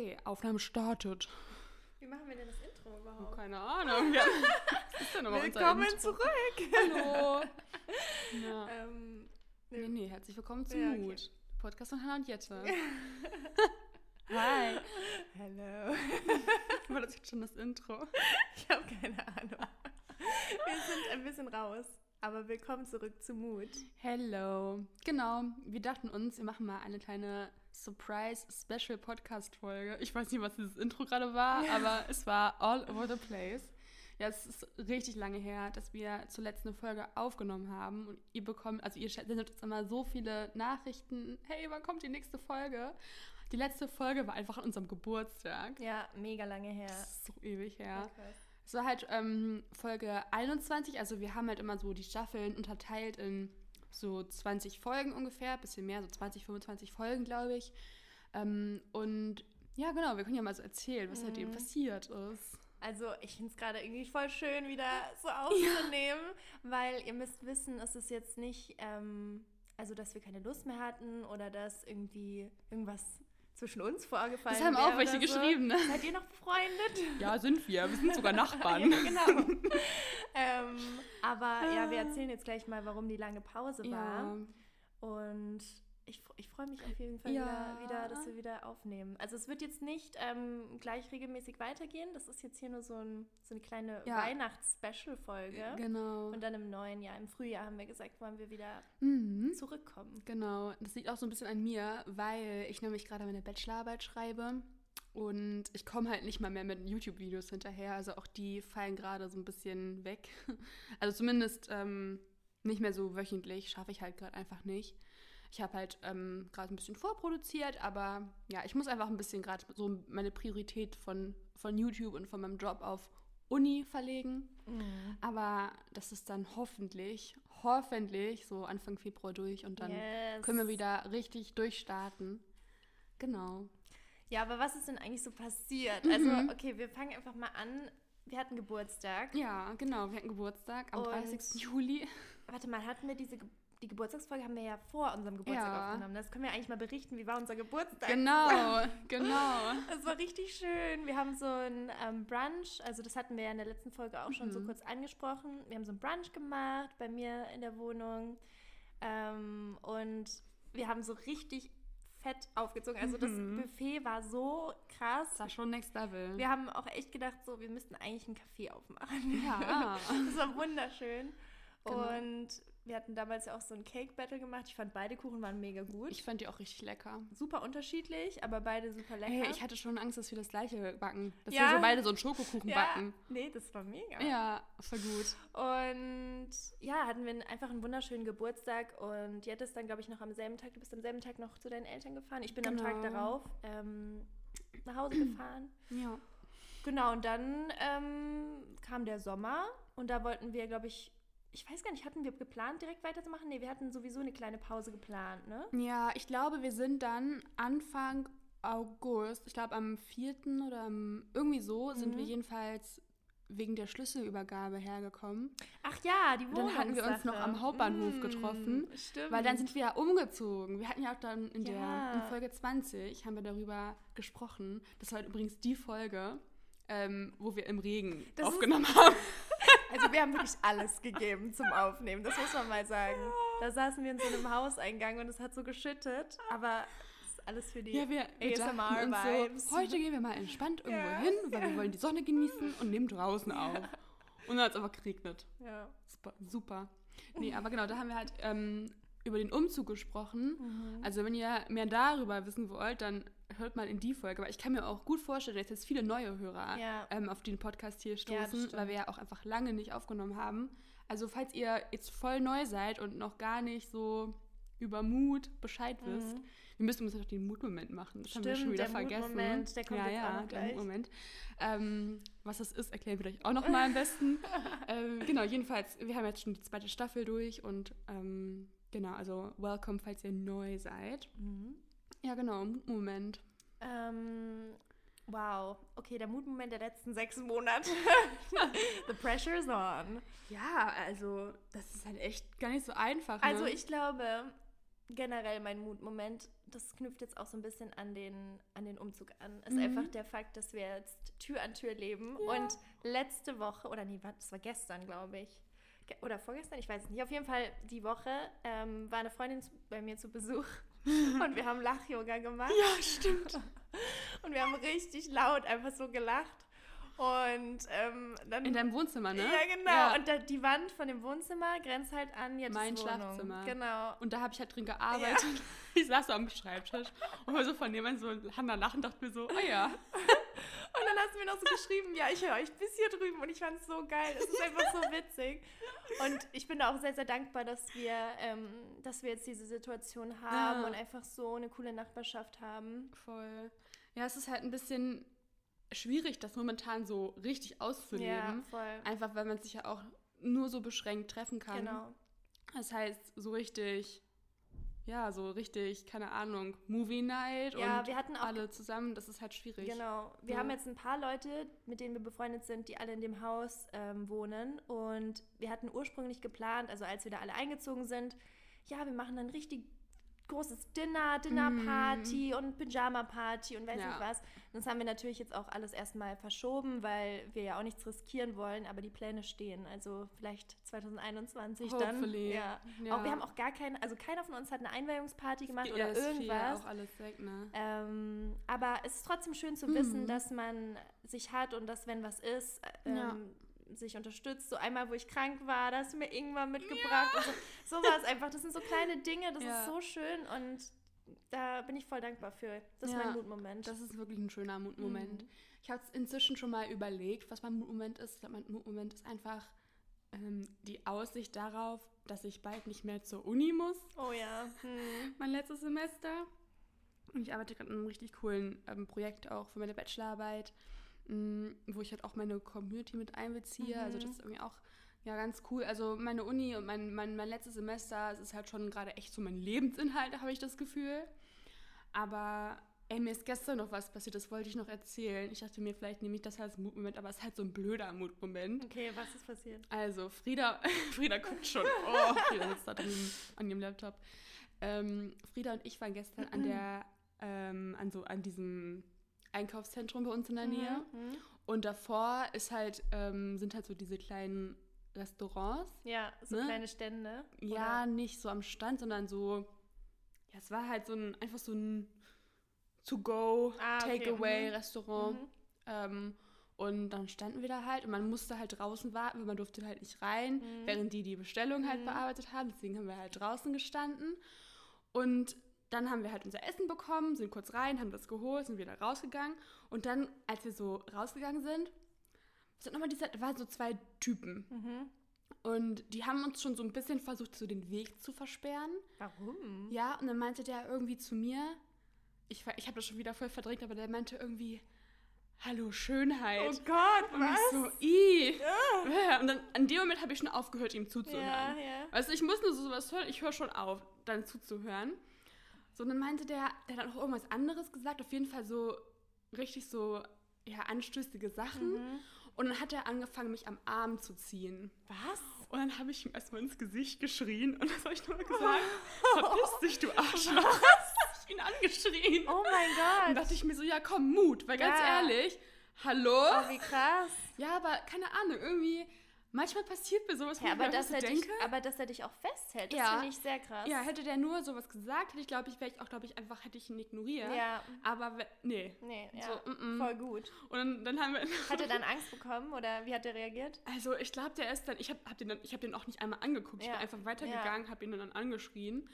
Okay, Aufnahme startet. Wie machen wir denn das Intro Oh, überhaupt? keine Ahnung. Ja. Was ist denn nochmal unser Willkommen zurück! Hallo. Ja. ähm, Nee, nee, herzlich willkommen zu Ja, okay. Mut. Podcast von Hannah und Jette. Hi. Hello. War das jetzt schon das Intro? Ich habe keine Ahnung. Wir sind ein bisschen raus. Aber willkommen zurück zu Mut. Hello. Genau, wir dachten uns, wir machen mal eine kleine Surprise-Special-Podcast-Folge. Ich weiß nicht, was dieses Intro gerade war, aber es war all over the place. Ja, es ist richtig lange her, dass wir zuletzt eine Folge aufgenommen haben und ihr bekommt, also ihr sendet uns immer so viele Nachrichten, hey, wann kommt die nächste Folge? Die letzte Folge war einfach an unserem Geburtstag. Ja, mega lange her. So ewig her. Krass. Es war halt ähm, Folge 21, also wir haben halt immer so die Staffeln unterteilt in so 20 Folgen ungefähr, bisschen mehr, so 20, 25 Folgen, glaube ich. Ähm, und ja, genau, wir können ja mal so erzählen, was seitdem passiert ist. Also ich finde es gerade irgendwie voll schön, wieder so aufzunehmen, weil ihr müsst wissen, es ist jetzt nicht, ähm, also dass wir keine Lust mehr hatten oder dass irgendwie irgendwas zwischen uns vorgefallen Das haben auch welche geschrieben, ne? Seid ihr noch befreundet? Ja, sind wir. Wir sind sogar Nachbarn. ja, genau. ähm, aber ja, wir erzählen jetzt gleich mal, warum die lange Pause war. Ja, Und ich, ich freue mich auf jeden Fall Ja. wieder, wieder, dass wir wieder aufnehmen. Also es wird jetzt nicht ähm, gleich regelmäßig weitergehen. Das ist jetzt hier nur so, ein, so eine kleine Ja. Weihnachts-Special-Folge. genau. Und dann im neuen Jahr, im Frühjahr haben wir gesagt, wollen wir wieder Mhm. zurückkommen. Genau, das liegt auch so ein bisschen an mir, weil ich nämlich gerade meine Bachelorarbeit schreibe und ich komme halt nicht mal mehr mit YouTube-Videos hinterher. Also auch die fallen gerade so ein bisschen weg. Also zumindest ähm, nicht mehr so wöchentlich, schaffe ich halt gerade einfach nicht. Ich habe halt ähm, gerade ein bisschen vorproduziert, aber ja, ich muss einfach ein bisschen gerade so meine Priorität von, von YouTube und von meinem Job auf Uni verlegen. Aber das ist dann hoffentlich, hoffentlich so Anfang Februar durch und dann Yes. können wir wieder richtig durchstarten. Genau. Ja, aber was ist denn eigentlich so passiert? Mhm. Also, okay, wir fangen einfach mal an. Wir hatten Geburtstag. Ja, genau. Wir hatten Geburtstag am Und- 30. Juli. Warte mal, hatten wir diese Ge die Geburtstagsfolge haben wir ja vor unserem Geburtstag Ja. aufgenommen. Das können wir eigentlich mal berichten, wie war unser Geburtstag? Genau, genau. Es war richtig schön. Wir haben so ein ähm, Brunch, also das hatten wir ja in der letzten Folge auch schon so Mhm. kurz angesprochen. Wir haben so ein Brunch gemacht bei mir in der Wohnung ähm, und wir haben so richtig fett aufgezogen. Also das Mhm. Buffet war so krass. Das war schon Next Level. Wir haben auch echt gedacht, so wir müssten eigentlich einen Café aufmachen. Ja. Das war wunderschön. Genau. Und wir hatten damals ja auch so ein Cake-Battle gemacht. Ich fand beide Kuchen waren mega gut. Ich fand die auch richtig lecker. super unterschiedlich, aber beide super lecker. Hey, ich hatte schon Angst, dass wir das gleiche backen. Dass Ja. wir so beide so einen Schokokuchen ja, backen. Nee, das war mega. Ja, voll gut. Und ja, hatten wir einfach einen wunderschönen Geburtstag und Jette ist dann, glaube ich, noch am selben Tag, du bist am selben Tag noch zu deinen Eltern gefahren. Ich bin am Tag Genau. darauf ähm, nach Hause gefahren. Ja. Genau, und dann ähm, kam der Sommer und da wollten wir, glaube ich, ich weiß gar nicht, hatten wir geplant, direkt weiterzumachen? Nee, wir hatten sowieso eine kleine Pause geplant, ne? Ja, ich glaube, wir sind dann Anfang August, ich glaube am 4. oder am, irgendwie so, sind Mhm. wir jedenfalls wegen der Schlüsselübergabe hergekommen. Ach ja, die Und dann hatten wir uns noch am Hauptbahnhof Mm, getroffen, Stimmt. Weil dann sind wir ja umgezogen. Wir hatten ja auch dann in Ja. der in Folge 20 haben wir darüber gesprochen. Das war übrigens die Folge, ähm, wo wir im Regen Das ist- aufgenommen haben. Also wir haben wirklich alles gegeben zum Aufnehmen, das muss man mal sagen. Da saßen wir in so einem Hauseingang und es hat so geschüttet, aber es ist alles für die Ja, wir, wir ASMR-Vibes. so, heute gehen wir mal entspannt irgendwo Ja, hin, weil wir wollen die Sonne genießen und nehmen draußen auf. Und dann hat es aber geregnet. Ja. Super. super. Nee, aber genau, da haben wir halt ähm, über den Umzug gesprochen. Mhm. Also wenn ihr mehr darüber wissen wollt, dann hört mal in die Folge. Aber ich kann mir auch gut vorstellen, dass jetzt viele neue Hörer Ja. ähm, auf den Podcast hier Ja, stoßen, stimmt. weil wir ja auch einfach lange nicht aufgenommen haben. Also falls ihr jetzt voll neu seid und noch gar nicht so über Mut Bescheid wisst, Mhm. wir müssen uns noch den Mutmoment machen. Das haben wir schon Stimmt, wieder der vergessen. Mutmoment, der kommt ja, jetzt ja, auch der. Mutmoment. Ähm, was das ist, erklären wir euch auch noch mal am besten. ähm, genau, jedenfalls, wir haben jetzt schon die zweite Staffel durch und ähm, genau, also welcome, falls ihr neu seid. Mhm. Ja, genau, Mutmoment. Ähm, wow. Okay, der Mutmoment der letzten sechs Monate. The pressure's on. Ja, also das ist halt echt gar nicht so einfach. Also ne? ich glaube, generell mein Mutmoment, das knüpft jetzt auch so ein bisschen an den, an den Umzug an, ist mhm. einfach der Fakt, dass wir jetzt Tür an Tür leben. Ja. Und letzte Woche, oder nee, das war gestern, glaube ich, oder vorgestern, ich weiß es nicht. Auf jeden Fall die Woche ähm, war eine Freundin bei mir zu Besuch und wir haben Lach-Yoga gemacht. Ja, stimmt. Und wir haben richtig laut einfach so gelacht. Und ähm, dann. In deinem Wohnzimmer, ne? Ja, genau. Ja. Und da, die Wand von dem Wohnzimmer grenzt halt an jetzt Mein Wohnung. Schlafzimmer. Genau. Und da habe ich halt drin gearbeitet. Ja. Ich saß so am Schreibtisch und war so von jemandem so, Hanna lachen, dachte mir so, oh ja. Hast mir noch so geschrieben, ja, ich höre euch bis hier drüben und ich fand es so geil. Es ist einfach so witzig. Und ich bin da auch sehr, sehr dankbar, dass wir, ähm, dass wir jetzt diese Situation haben ja. und einfach so eine coole Nachbarschaft haben. Voll. Ja, es ist halt ein bisschen schwierig, das momentan so richtig auszuleben. Ja, voll. Einfach weil man sich ja auch nur so beschränkt treffen kann. Genau. Das heißt, so richtig, ja, so richtig, keine Ahnung, Movie Night ja, und wir hatten auch, alle zusammen, das ist halt schwierig. Genau. Wir ja. haben jetzt ein paar Leute, mit denen wir befreundet sind, die alle in dem Haus ähm, wohnen. Und wir hatten ursprünglich geplant, also als wir da alle eingezogen sind, ja, wir machen dann richtig großes Dinner, Dinnerparty mm. und Pyjama-Party und weiß ja. nicht was. Das haben wir natürlich jetzt auch alles erstmal verschoben, weil wir ja auch nichts riskieren wollen, aber die Pläne stehen. Also vielleicht 2021 Hopefully. dann. Ja. ja. Auch wir haben auch gar keine, also keiner von uns hat eine Einweihungsparty gemacht ja, oder irgendwas. auch alles weg, ne? Ähm, aber es ist trotzdem schön zu mm. wissen, dass man sich hat und dass, wenn was ist, ähm, sich unterstützt. So einmal, wo ich krank war, da hast du mir irgendwann mitgebracht. Ja. So, so war es einfach. Das sind so kleine Dinge, das ja. ist so schön und da bin ich voll dankbar für. Das ist mein Mutmoment. Das ist wirklich ein schöner Mutmoment. Mhm. Ich habe es inzwischen schon mal überlegt, was mein Mutmoment ist. Ich glaube, mein Mutmoment ist einfach ähm, die Aussicht darauf, dass ich bald nicht mehr zur Uni muss. Oh ja. Hm. Mein letztes Semester. Und ich arbeite gerade an einem richtig coolen ähm, Projekt auch für meine Bachelorarbeit. Mm, wo ich halt auch meine Community mit einbeziehe. Mhm. Also das ist irgendwie auch ja ganz cool. Also meine Uni und mein, mein, mein letztes Semester, es ist halt schon gerade echt so mein Lebensinhalt, habe ich das Gefühl. Aber ey, mir ist gestern noch was passiert, das wollte ich noch erzählen. Ich dachte mir, vielleicht nehme ich das als Mutmoment, aber es ist halt so ein blöder Mutmoment. Okay, was ist passiert? Also, Frieda, Frieda guckt schon. Oh, Frieda sitzt da drüben an ihrem Laptop. Ähm, Frieda und ich waren gestern an der, ähm, an so, an diesem Einkaufszentrum bei uns in der mhm, Nähe. Mhm. Und davor ist halt, ähm, sind halt so diese kleinen Restaurants. Ja, so ne? kleine Stände. Oder? Ja, nicht so am Stand, sondern so, ja, es war halt so ein, einfach so ein To-Go, ah, okay. Takeaway-Restaurant. Mhm. mhm. Ähm, und dann standen wir da halt und man musste halt draußen warten, weil man durfte halt nicht rein, mhm. während die die Bestellung halt mhm. bearbeitet haben. Deswegen haben wir halt draußen gestanden. Und dann haben wir halt unser Essen bekommen, sind kurz rein, haben das geholt, sind wieder rausgegangen. Und dann, als wir so rausgegangen sind, sind nochmal diese, waren so zwei Typen. Mhm. Und die haben uns schon so ein bisschen versucht, so den Weg zu versperren. Warum? Ja, und dann meinte der irgendwie zu mir, ich, ich habe das schon wieder voll verdrängt, aber der meinte irgendwie, Hallo Schönheit. Oh Gott, und was? so, i. Ja. Und dann an dem Moment habe ich schon aufgehört, ihm zuzuhören. Ja, ja. Also ich muss nur so sowas hören, ich höre schon auf, dann zuzuhören. So, und dann meinte der, der hat auch irgendwas anderes gesagt, auf jeden Fall so richtig so, ja, anstößige Sachen. Mhm. Und dann hat er angefangen, mich am Arm zu ziehen. Was? Und dann habe ich ihm erstmal ins Gesicht geschrien und das habe ich nochmal gesagt, verpiss dich, du Arschloch. Was? ich ihn angeschrien. Oh mein Gott. Und dachte ich mir so, ja komm, Mut, weil ganz ja. ehrlich, hallo? Oh, wie krass. Ja, aber keine Ahnung, irgendwie Manchmal passiert mir sowas, wo ja, aber ich dass er denke. Dich, aber dass er dich auch festhält, das ja. finde ich sehr krass. Ja, hätte der nur sowas gesagt, hätte ich, glaube ich, wäre ich auch, glaube ich, einfach, hätte ich ihn ignoriert. Ja. Aber, nee. Nee, ja. So, mm -mm. Voll gut. Und dann, dann haben wir... Hat er dann Angst bekommen oder wie hat er reagiert? Also, ich glaube, der ist dann, ich habe hab den, hab den auch nicht einmal angeguckt. Ja. Ich bin einfach weitergegangen, ja. habe ihn dann angeschrien.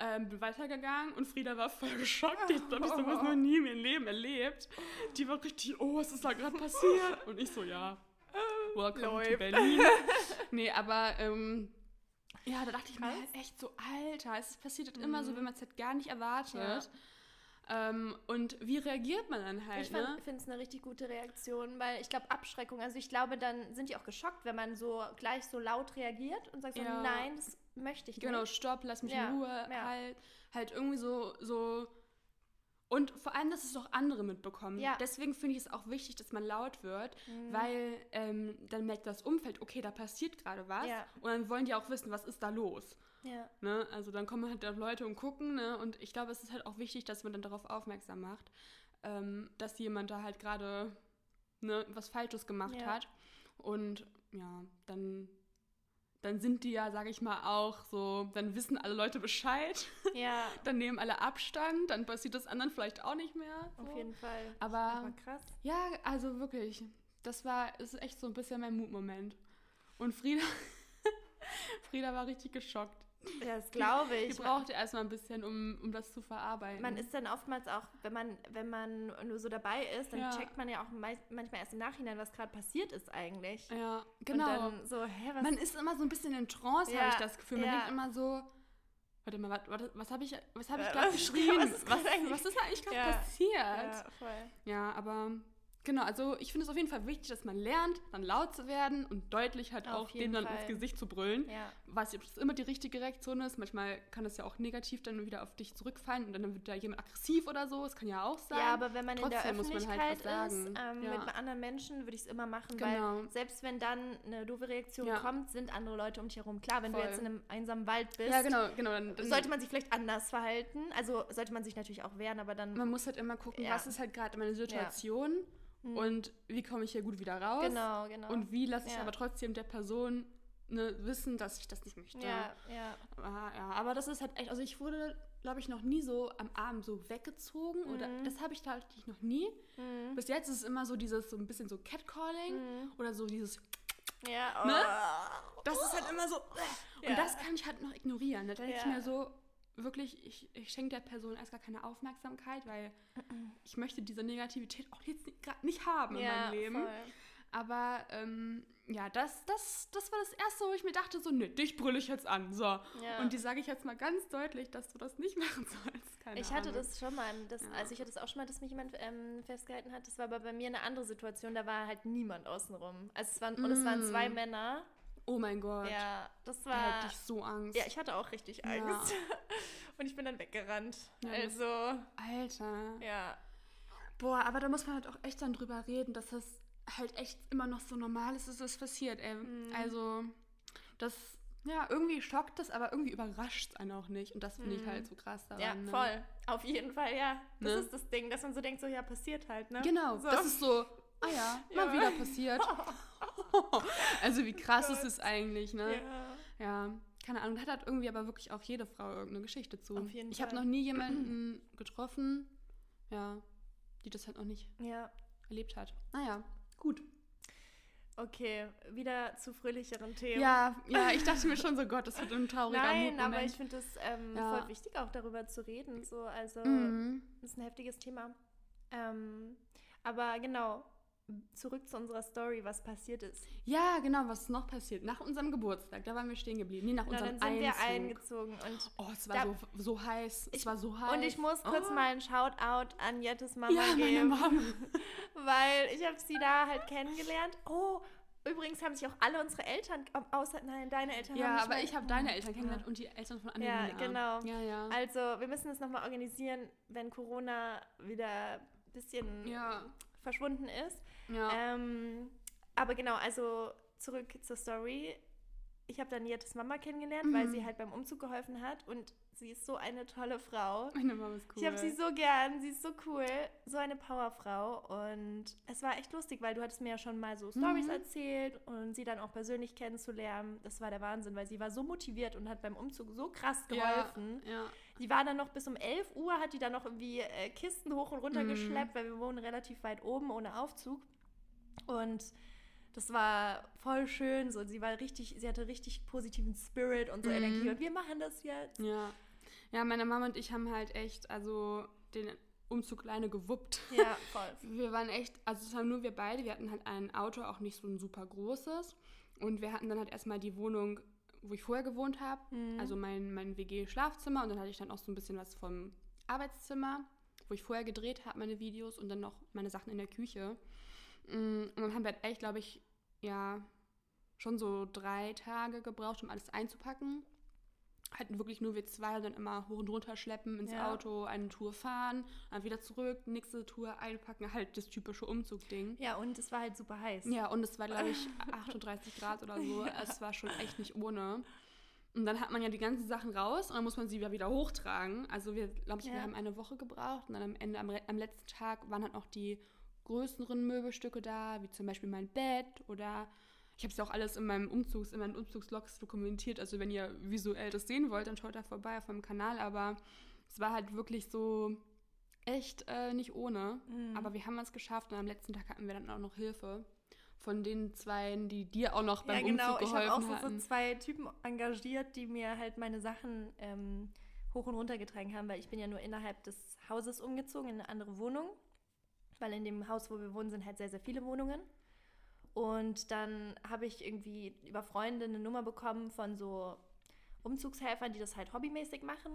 Ähm, bin weitergegangen und Frieda war voll geschockt. Ich glaube, ich sowas noch nie in ihrem Leben erlebt. Die war richtig, oh, was ist da gerade passiert? Und ich so, ja, Welcome Läuft. to Berlin. nee, aber ähm, ja, da dachte ich mir halt echt so, Alter, es passiert mhm. immer so, mhm. wenn man es halt gar nicht erwartet. Ja. Ähm, und wie reagiert man dann halt? Ich ne? finde es eine richtig gute Reaktion, weil ich glaube, Abschreckung, also ich glaube, dann sind die auch geschockt, wenn man so gleich so laut reagiert und sagt so, ja. nein, das möchte ich genau, nicht. Genau, stopp, lass mich ja. in Ruhe, halt, halt irgendwie so, so Und vor allem, dass es auch andere mitbekommen. Ja. Deswegen finde ich es auch wichtig, dass man laut wird, Mhm. weil ähm, dann merkt das Umfeld, okay, da passiert gerade was. Ja. Und dann wollen die auch wissen, was ist da los. Ja. Ne? Also dann kommen halt da Leute und gucken. Ne? Und ich glaube, es ist halt auch wichtig, dass man dann darauf aufmerksam macht, ähm, dass jemand da halt gerade ne, was Falsches gemacht hat. Und ja, dann, dann sind die ja, sage ich mal, auch so, dann wissen alle Leute Bescheid. Ja, dann nehmen alle Abstand, dann passiert das anderen vielleicht auch nicht mehr. So. auf jeden Fall. Aber krass. ja, also wirklich, das war, ist echt so ein bisschen mein Mutmoment. Und Frieda, Frieda war richtig geschockt. Das glaube Die ich. brauchte erstmal ein bisschen, um, um das zu verarbeiten. Man ist dann oftmals auch, wenn man, wenn man nur so dabei ist, dann Ja. checkt man ja auch manchmal erst im Nachhinein, was gerade passiert ist eigentlich. ja, genau. Und dann so, hä, was? man ist immer so ein bisschen in Trance, Ja, habe ich das Gefühl. Man ja. denkt immer so, warte mal, was, was, was habe ich, was hab ich Äh, gerade geschrieben? was ist was, ist eigentlich gerade passiert? ja, voll. Ja, aber genau, also ich finde es auf jeden Fall wichtig, dass man lernt, dann laut zu werden und deutlich halt Auf auch denen dann Fall. ins Gesicht zu brüllen. Ja. Weiß ob das immer die richtige Reaktion ist. Manchmal kann das ja auch negativ dann wieder auf dich zurückfallen und dann wird da jemand aggressiv oder so. Das kann ja auch sein. Ja, aber wenn man in der Trotzdem muss man halt Öffentlichkeit was ist, ähm, Ja. mit anderen Menschen, würde ich es immer machen, Genau. weil selbst wenn dann eine doofe Reaktion Ja. kommt, sind andere Leute um dich herum. Klar, wenn Voll. du jetzt in einem einsamen Wald bist, ja, genau, genau. Dann, dann sollte man sich vielleicht anders verhalten. Also sollte man sich natürlich auch wehren, aber dann. man muss halt immer gucken, was ist halt gerade meine Situation Hm. und wie komme ich hier gut wieder raus. Genau, genau. Und wie lasse ich Ja. aber trotzdem der Person ne, wissen, dass ich das nicht möchte. ja, ja. Ah, ja, aber das ist halt echt, also ich wurde, glaube ich, noch nie so am Abend so weggezogen oder Mhm. das habe ich tatsächlich noch nie. Mhm. Bis jetzt ist es immer so dieses, so ein bisschen so Catcalling Mhm. oder so dieses, Ja, oh. Ne? das ist halt immer so, und Ja. das kann ich halt noch ignorieren. Da denke ich mir so, wirklich, ich, ich schenke der Person erst gar keine Aufmerksamkeit, weil ich möchte diese Negativität auch jetzt gerade nicht haben in ja, meinem Leben. Voll. Aber ähm, ja, das, das, das war das Erste, wo ich mir dachte, so, ne, dich brülle ich jetzt an. So. Ja. Und die sage ich jetzt mal ganz deutlich, dass du das nicht machen sollst. Keine Ich hatte Ahnung. das schon mal, das, Ja. also ich hatte es auch schon mal, dass mich jemand ähm, festgehalten hat. Das war aber bei mir eine andere Situation, da war halt niemand außenrum. Also es waren, Und es waren zwei Mm. Männer. Oh mein Gott. Ja, das Da war. hätte ich so Angst. Ja, ich hatte auch richtig Ja. Angst. Und ich bin dann weggerannt. Ja, also, Alter. ja. Boah, aber da muss man halt auch echt dann drüber reden, dass das halt echt immer noch so normal ist, dass das passiert. Ey. Mhm. Also, das, ja, irgendwie schockt das, aber irgendwie überrascht es einen auch nicht. Und das finde ich Mhm. halt so krass daran. Ja, ne? voll. Auf jeden Fall, ja. Das Ne? ist das Ding, dass man so denkt, so, ja, passiert halt, ne? Genau, So. das ist so, ah ja, Ja. mal wieder passiert. also wie krass ist Gott. es eigentlich, ne? Ja. Ja, keine Ahnung. Da hat halt irgendwie aber wirklich auch jede Frau irgendeine Geschichte zu. Auf jeden ich habe noch nie jemanden getroffen, ja, die das halt noch nicht ja. erlebt hat. Naja, gut. Okay, wieder zu fröhlicheren Themen. Ja, ja, ich dachte mir schon so, Gott, das wird ein trauriger Nein, Mutmoment. aber ich finde es ähm, Ja. voll wichtig, auch darüber zu reden. So. Also, Mhm. das ist ein heftiges Thema. Ähm, aber genau, zurück zu unserer Story, was passiert ist. Ja, genau, was ist noch passiert? Nach unserem Geburtstag, da waren wir stehen geblieben. Nee, nach Na, unserem dann sind wir Einzug. eingezogen. Und, Oh, es war so, so heiß. es Ich- war so heiß. und ich muss kurz oh. mal ein Shoutout an Jettes Mama ja, meine geben. Mama. weil ich habe sie da halt kennengelernt. Oh, übrigens haben sich auch alle unsere Eltern, außer, nein, deine Eltern haben Ja, aber ich habe deine Eltern Ja. kennengelernt und die Eltern von Ja, Annelina. genau. Ja, ja. Also, wir müssen das nochmal organisieren, wenn Corona wieder ein bisschen Ja. Verschwunden ist. ja. Ähm, aber genau, also zurück zur Story. Ich habe dann Jettes Mama kennengelernt, weil Mhm. sie halt beim Umzug geholfen hat und sie ist so eine tolle Frau. Meine Mama ist cool. Ich habe sie so gern, sie ist so cool, so eine Powerfrau und es war echt lustig, weil du hattest mir ja schon mal so Stories Mhm. erzählt und sie dann auch persönlich kennenzulernen, das war der Wahnsinn, weil sie war so motiviert und hat beim Umzug so krass geholfen. Ja, ja. Die war dann noch bis um 11 Uhr, hat die dann noch irgendwie äh, Kisten hoch und runter Mhm. geschleppt, weil wir wohnen relativ weit oben ohne Aufzug. Und das war voll schön. So, sie war richtig, sie hatte richtig positiven Spirit und so Mhm. Energie. Und wir machen das jetzt. Ja. Ja, meine Mama und ich haben halt echt, also den Umzug alleine gewuppt. Ja, voll. Wir waren echt, also es waren nur wir beide, wir hatten halt ein Auto, auch nicht so ein super großes. Und wir hatten dann halt erstmal die Wohnung, wo ich vorher gewohnt habe, Mhm. also mein, mein WG-Schlafzimmer und dann hatte ich dann auch so ein bisschen was vom Arbeitszimmer, wo ich vorher gedreht habe, meine Videos und dann noch meine Sachen in der Küche. Mm, Und dann haben wir halt echt, glaube ich, ja, schon so drei Tage gebraucht, um alles einzupacken. halt wirklich nur wir zwei dann immer hoch und runter schleppen ins Ja. Auto, eine Tour fahren, dann wieder zurück, nächste Tour einpacken, halt das typische Umzugding. Ja, und es war halt super heiß. Ja, und es war, glaube ich, 38 Grad oder so. Es war schon echt nicht ohne. Und dann hat man ja die ganzen Sachen raus und dann muss man sie ja wieder hochtragen. Also wir, glaube ich, wir Ja. haben eine Woche gebraucht und dann am Ende, am, am letzten Tag waren halt noch die größeren Möbelstücke da, wie zum Beispiel mein Bett oder ich habe es ja auch alles in meinem Umzugs, in meinen Umzugslogs dokumentiert. Also wenn ihr visuell das sehen wollt, dann schaut da vorbei auf meinem Kanal. Aber es war halt wirklich so echt äh, nicht ohne. Mhm. Aber wir haben es geschafft und am letzten Tag hatten wir dann auch noch Hilfe von den zwei, die dir auch noch beim ja, genau. Umzug Ich habe geholfen auch so, so zwei Typen engagiert, die mir halt meine Sachen ähm, hoch und runter getragen haben, weil ich bin ja nur innerhalb des Hauses umgezogen in eine andere Wohnung, weil in dem Haus, wo wir wohnen, sind halt sehr, sehr viele Wohnungen. Und dann habe ich irgendwie über Freunde eine Nummer bekommen von so Umzugshelfern, die das halt hobbymäßig machen.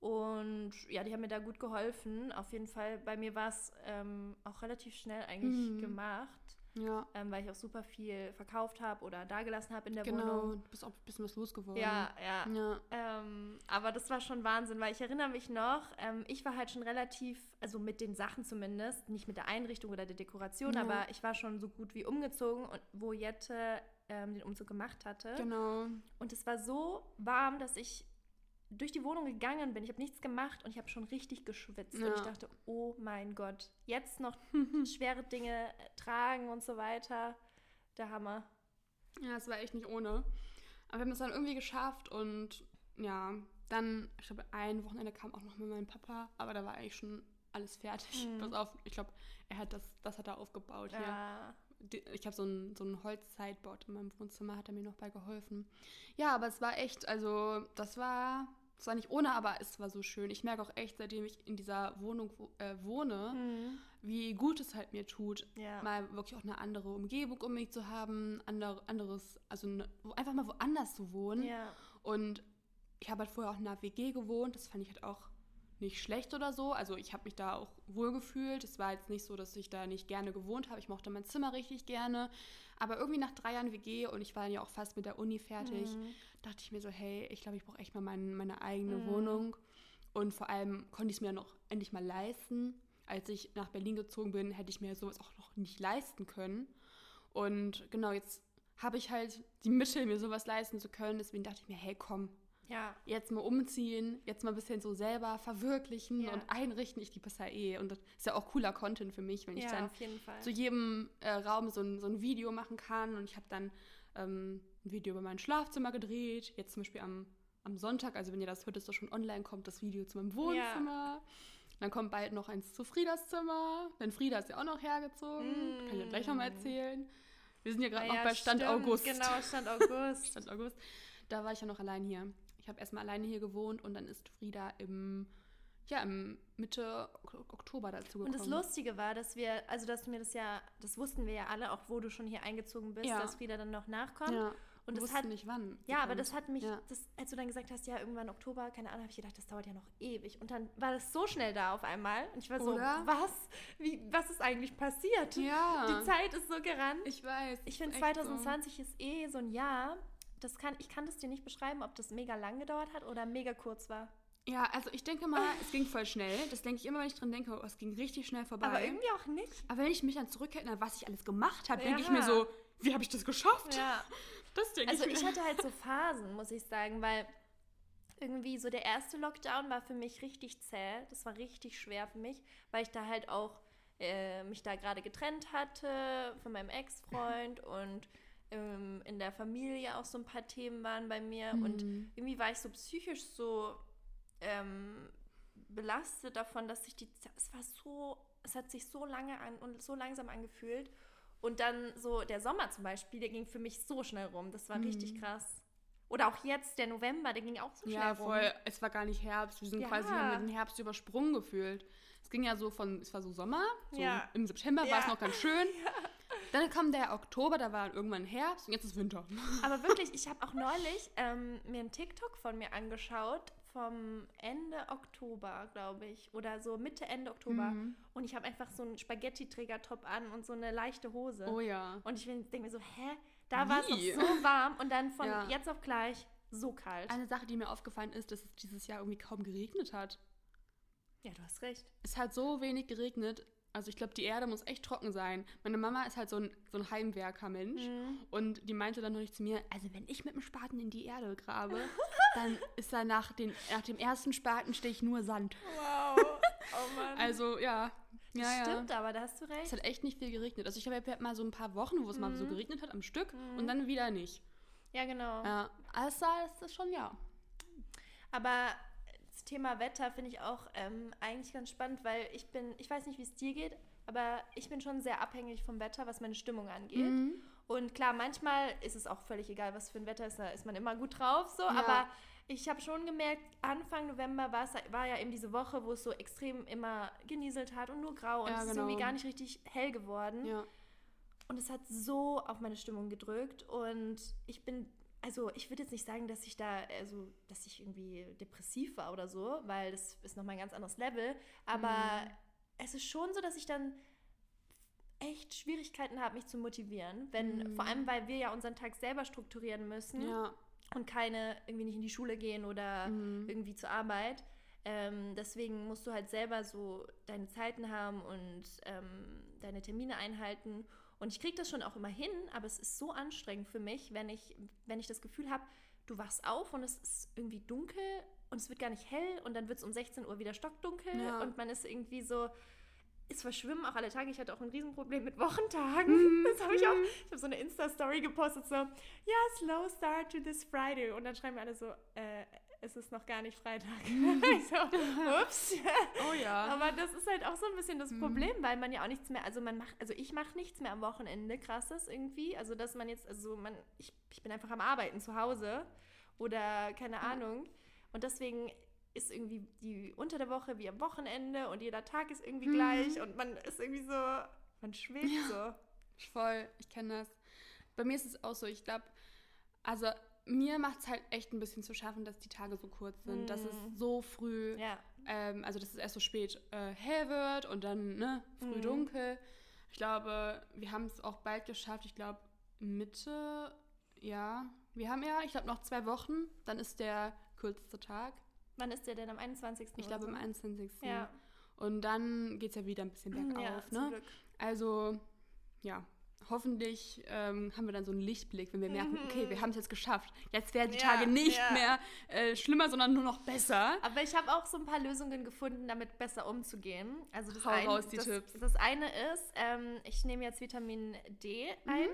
Und ja, die haben mir da gut geholfen. Auf jeden Fall, bei mir war es ähm, auch relativ schnell eigentlich Mhm. gemacht Ja, ähm, weil ich auch super viel verkauft habe oder dagelassen habe in der genau. Wohnung. Du bist auch ein bisschen was losgeworden. Ja, ja. Ja. Ähm, aber das war schon Wahnsinn, weil ich erinnere mich noch, ähm, ich war halt schon relativ, also mit den Sachen zumindest, nicht mit der Einrichtung oder der Dekoration, Ja. aber ich war schon so gut wie umgezogen, und, wo Jette ähm, den Umzug gemacht hatte. Genau. Und es war so warm, dass ich durch die Wohnung gegangen bin. Ich habe nichts gemacht und ich habe schon richtig geschwitzt. Und Ja. ich dachte, oh mein Gott, jetzt noch schwere Dinge tragen und so weiter. Der Hammer. Ja, es war echt nicht ohne. Aber wir haben es dann irgendwie geschafft und ja, dann, ich glaube, ein Wochenende kam auch noch mit meinem Papa, aber da war eigentlich schon alles fertig. Mhm. Pass auf, ich glaube, er hat das, das hat er aufgebaut hier. Ja. Die- Ich habe so ein, so ein Holz-Sideboard in meinem Wohnzimmer, hat er mir noch bei geholfen. Ja, aber es war echt, also das war, es war nicht ohne, aber es war so schön. Ich merke auch echt, seitdem ich in dieser Wohnung wo, äh, wohne, Mhm. wie gut es halt mir tut, Ja. mal wirklich auch eine andere Umgebung um mich zu haben, ander, anderes, also ne, einfach mal woanders zu wohnen. ja. Und ich habe halt vorher auch in einer WG gewohnt, das fand ich halt auch nicht schlecht oder so. Also ich habe mich da auch wohl gefühlt. Es war jetzt nicht so, dass ich da nicht gerne gewohnt habe. Ich mochte mein Zimmer richtig gerne. Aber irgendwie nach drei Jahren WG und ich war dann ja auch fast mit der Uni fertig, Mhm. dachte ich mir so, hey, ich glaube, ich brauche echt mal mein, meine eigene Mhm. Wohnung. Und vor allem konnte ich es mir noch endlich mal leisten. Als ich nach Berlin gezogen bin, hätte ich mir sowas auch noch nicht leisten können. Und genau, jetzt habe ich halt die Mittel, mir sowas leisten zu können. Deswegen dachte ich mir, hey, komm, Ja. jetzt mal umziehen, jetzt mal ein bisschen so selber verwirklichen Ja. und einrichten. Ich liebe es ja eh. Und das ist ja auch cooler Content für mich, wenn ich ja, dann jeden Fall. zu jedem äh, Raum so ein, so ein Video machen kann. Und ich habe dann ähm, ein Video über mein Schlafzimmer gedreht. Jetzt zum Beispiel am, am Sonntag, also wenn ihr das hört, ist das schon online, kommt das Video zu meinem Wohnzimmer. Dann kommt bald noch eins zu Friedas Zimmer. Denn Frieda ist ja auch noch hergezogen. Kann ich ja gleich nochmal Mm. erzählen. Wir sind ja gerade Ah noch ja, bei Stand stimmt, August. Genau, Stand August. Stand August. Da war ich ja noch allein hier. Ich habe erstmal alleine hier gewohnt und dann ist Frieda im, ja, im Mitte Ok- Oktober dazu Und gekommen. das Lustige war, dass wir, also dass du mir das ja, das wussten wir ja alle, auch wo du schon hier eingezogen bist, Ja. dass Frieda dann noch nachkommt. Ja, Und das hat, nicht wann. ja, aber das hat mich, Ja. das, als du dann gesagt hast, ja, irgendwann Oktober, keine Ahnung, habe ich gedacht, das dauert ja noch ewig. Und dann war das so schnell da auf einmal. Und ich war so, Oder? was? Wie, was ist eigentlich passiert? Ja. Die Zeit ist so gerannt. Ich weiß. Ich finde echt 2020 ist eh so ein Jahr. Das kann, ich kann das dir nicht beschreiben, ob das mega lang gedauert hat oder mega kurz war. Ja, also ich denke mal, es ging voll schnell. Das denke ich immer, wenn ich dran denke, oh, es ging richtig schnell vorbei. Aber irgendwie auch nicht. Aber wenn ich mich dann zurückerinnere, was ich alles gemacht habe, denke ich Ja. mir so, wie habe ich das geschafft? Ja. Das denke Also ich ich mir. hatte halt so Phasen, muss ich sagen, weil irgendwie so der erste Lockdown war für mich richtig zäh. Das war richtig schwer für mich, weil ich da halt auch äh, mich da gerade getrennt hatte von meinem Ex-Freund und ähm, in der Familie auch so ein paar Themen waren bei mir und Mhm. irgendwie war ich so psychisch so ähm, belastet davon, dass sich die, es war so, es hat sich so lange an und so langsam angefühlt. Und dann so der Sommer zum Beispiel, der ging für mich so schnell rum. Das war richtig Mhm. krass. Oder auch jetzt, der November, der ging auch so schnell Ja, rum. voll. Es war gar nicht Herbst. Wir sind Ja. quasi, haben wir den Herbst übersprungen gefühlt. Es ging ja so von, es war so Sommer, so Ja. im September war Ja. es noch ganz schön. Dann kam der Oktober, da war irgendwann Herbst und jetzt ist Winter. Aber wirklich, ich habe auch neulich ähm, mir einen TikTok von mir angeschaut vom Ende Oktober, glaube ich, oder so Mitte, Ende Oktober. Mhm. Und ich habe einfach so einen Spaghetti-Träger-Top an und so eine leichte Hose. Oh ja. Und ich denke mir so, hä? Da war es so warm und dann von Ja. jetzt auf gleich so kalt. Eine Sache, die mir aufgefallen ist, dass es dieses Jahr irgendwie kaum geregnet hat. Ja, du hast recht. Es hat so wenig geregnet. Also ich glaube, die Erde muss echt trocken sein. Meine Mama ist halt so ein, so ein Heimwerker-Mensch. Mhm. Und die meinte dann noch nicht zu mir, also wenn ich mit dem Spaten in die Erde grabe, dann ist da nach, den, nach dem ersten Spaten stehe ich nur Sand. Wow. Oh Mann. Also ja. das ja, stimmt, ja. aber da hast du recht. Es hat echt nicht viel geregnet. Also ich habe ja mal so ein paar Wochen, wo es mal so Mhm. geregnet hat am Stück Mhm. und dann wieder nicht. Ja, genau. Ja, also ist das schon ja. Aber das Thema Wetter finde ich auch ähm, eigentlich ganz spannend, weil ich bin, ich weiß nicht, wie es dir geht, aber ich bin schon sehr abhängig vom Wetter, was meine Stimmung angeht. Mhm. Und klar, manchmal ist es auch völlig egal, was für ein Wetter ist, da ist man immer gut drauf, so, Ja. aber ich habe schon gemerkt, Anfang November war es war ja eben diese Woche, wo es so extrem immer genieselt hat und nur grau und Ja, es ist genau. irgendwie gar nicht richtig hell geworden. Ja. Und es hat so auf meine Stimmung gedrückt und ich bin, also ich würde jetzt nicht sagen, dass ich da, also dass ich irgendwie depressiv war oder so, weil das ist nochmal ein ganz anderes Level, aber Mhm. es ist schon so, dass ich dann echt Schwierigkeiten habe, mich zu motivieren, wenn, Mhm. vor allem, weil wir ja unseren Tag selber strukturieren müssen Ja. und keine irgendwie nicht in die Schule gehen oder Mhm. irgendwie zur Arbeit. Ähm, deswegen musst du halt selber so deine Zeiten haben und ähm, deine Termine einhalten. Und ich kriege das schon auch immer hin, aber es ist so anstrengend für mich, wenn ich, wenn ich das Gefühl habe, du wachst auf und es ist irgendwie dunkel und es wird gar nicht hell und dann wird es um 16 Uhr wieder stockdunkel Ja. und man ist irgendwie so, es verschwimmen auch alle Tage. Ich hatte auch ein Riesenproblem mit Wochentagen. Mhm. Das habe ich auch. Ich habe so eine Insta-Story gepostet, so, ja, slow start to this Friday. Und dann schreiben mir alle so, äh, es ist noch gar nicht Freitag. ich so, ups. Oh ja. Aber das ist halt auch so ein bisschen das Mhm. Problem, weil man ja auch nichts mehr, also man macht, also ich mache nichts mehr am Wochenende, krasses irgendwie. Also dass man jetzt, also man, ich, ich bin einfach am Arbeiten zu Hause oder keine Ahnung. Und deswegen ist irgendwie die unter der Woche wie am Wochenende und jeder Tag ist irgendwie Mhm. gleich und man ist irgendwie so, man schwebt so. Voll, ich kenne das. Bei mir ist es auch so, ich glaube, also mir macht es halt echt ein bisschen zu schaffen, dass die Tage so kurz sind, dass Mm. es so früh, Ja. ähm, also dass es erst so spät äh, hell wird und dann ne, früh Mhm. dunkel. Ich glaube, wir haben es auch bald geschafft. Ich glaube, Mitte, ja, wir haben ja, ich glaube, noch zwei Wochen, dann ist der kürzeste Tag. Wann ist der denn am 21. Ich glaube, am 21. Ja. Und dann geht es ja wieder ein bisschen bergauf, ja, zum ne? Glück. Also, ja, hoffentlich ähm, haben wir dann so einen Lichtblick, wenn wir merken, okay, wir haben es jetzt geschafft. Jetzt werden die Mhm. Ja, Tage nicht ja. mehr äh, schlimmer, sondern nur noch besser. Aber ich habe auch so ein paar Lösungen gefunden, damit besser umzugehen. Also das, Hau ein, raus, die das, Tipps. das eine ist, ähm, ich nehme jetzt Vitamin D ein.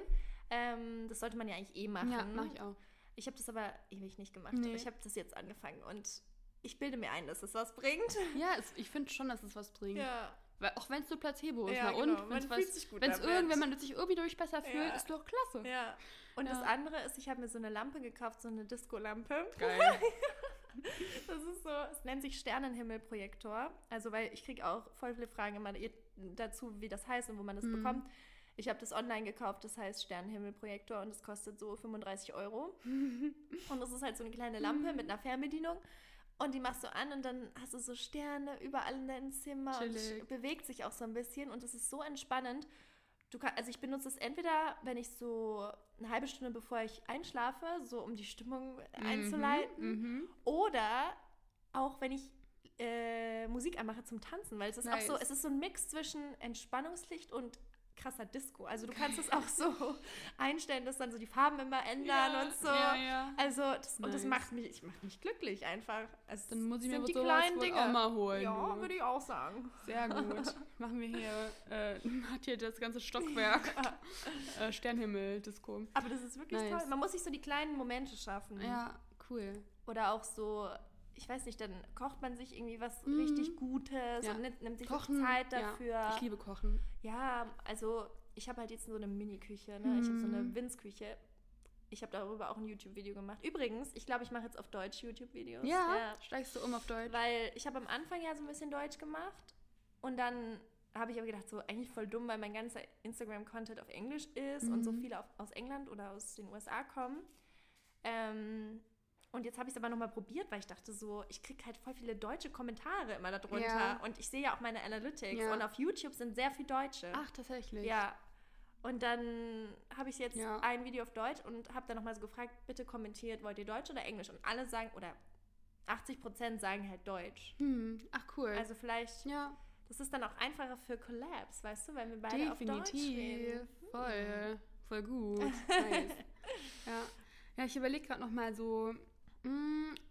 Ähm, das sollte man ja eigentlich eh machen. Mhm. Ja, mache ich auch. Ich habe das aber ewig nicht gemacht. Nee. Ich habe das jetzt angefangen und ich bilde mir ein, dass es was bringt. Ja, es, ich finde schon, dass es was bringt. Ja, auch wenn es nur Placebo ist. Ja, na genau. und? Man Wenn fühlt es sich gut wenn's irgend, wenn man sich irgendwie durch besser fühlt, Ja. ist doch klasse. ja. Und das Ja. andere ist, ich habe mir so eine Lampe gekauft, so eine Disco-Lampe. Geil. Das ist so, es nennt sich Sternenhimmelprojektor. Also, weil ich kriege auch voll viele Fragen immer dazu, wie das heißt und wo man das Mhm. bekommt. Ich habe das online gekauft, das heißt Sternenhimmelprojektor und das kostet so 35 Euro. und das ist halt so eine kleine Lampe mit einer Fernbedienung. Und die machst du an und dann hast du so Sterne überall in deinem Zimmer Chillig. und bewegt sich auch so ein bisschen und es ist so entspannend. Du kann, also ich benutze es entweder, wenn ich so eine halbe Stunde bevor ich einschlafe, so um die Stimmung einzuleiten. Mhm. Oder auch wenn ich äh, Musik anmache zum Tanzen, weil es ist auch so, Nice. es ist so ein Mix zwischen Entspannungslicht und krasser Disco. Also du kannst es auch so einstellen, dass dann so die Farben immer ändern Ja, und so. ja, ja. Also das, und das Nice. macht mich, ich macht mich glücklich einfach. Also Dann muss ich mir die kleinen Dinge. auch mal holen. Ja, würde ich auch sagen. Sehr gut. Machen wir hier, äh, hat hier das ganze Stockwerk. äh, Sternhimmel-Disco. Aber das ist wirklich Nice. toll. Man muss sich so die kleinen Momente schaffen. Ja, cool. Oder auch so, ich weiß nicht, dann kocht man sich irgendwie was Mhm. richtig Gutes Ja. und nimmt, nimmt sich Kochen. Zeit Ja, dafür. ich liebe Kochen. Ja, also ich habe halt jetzt so eine Mini-Küche, ne? Ich habe so eine Mhm. Winz-Küche. Ich habe darüber auch ein YouTube-Video gemacht. Übrigens, ich glaube, ich mache jetzt auf Deutsch YouTube-Videos. Ja, steigst du um auf Deutsch? Weil ich habe am Anfang ja so ein bisschen Deutsch gemacht und dann habe ich aber gedacht, so eigentlich voll dumm, weil mein ganzer Instagram-Content auf Englisch ist und so Mhm. viele auf, aus England oder aus den USA kommen. Ähm, und jetzt habe ich es aber nochmal probiert, weil ich dachte so, ich kriege halt voll viele deutsche Kommentare immer darunter. Ja. Und ich sehe ja auch meine Analytics Ja. und auf YouTube sind sehr viel Deutsche. Ach, tatsächlich. Ja. Und dann habe ich jetzt Ja. ein Video auf Deutsch und habe dann nochmal so gefragt, bitte kommentiert, wollt ihr Deutsch oder Englisch? Und alle sagen, oder 80% sagen halt Deutsch. Hm, ach cool. Also vielleicht, ja, das ist dann auch einfacher für Collabs, weißt du, wenn wir beide auf Deutsch definitiv. reden. Voll, voll gut. nice. Ja. ja, ich überlege gerade noch mal so,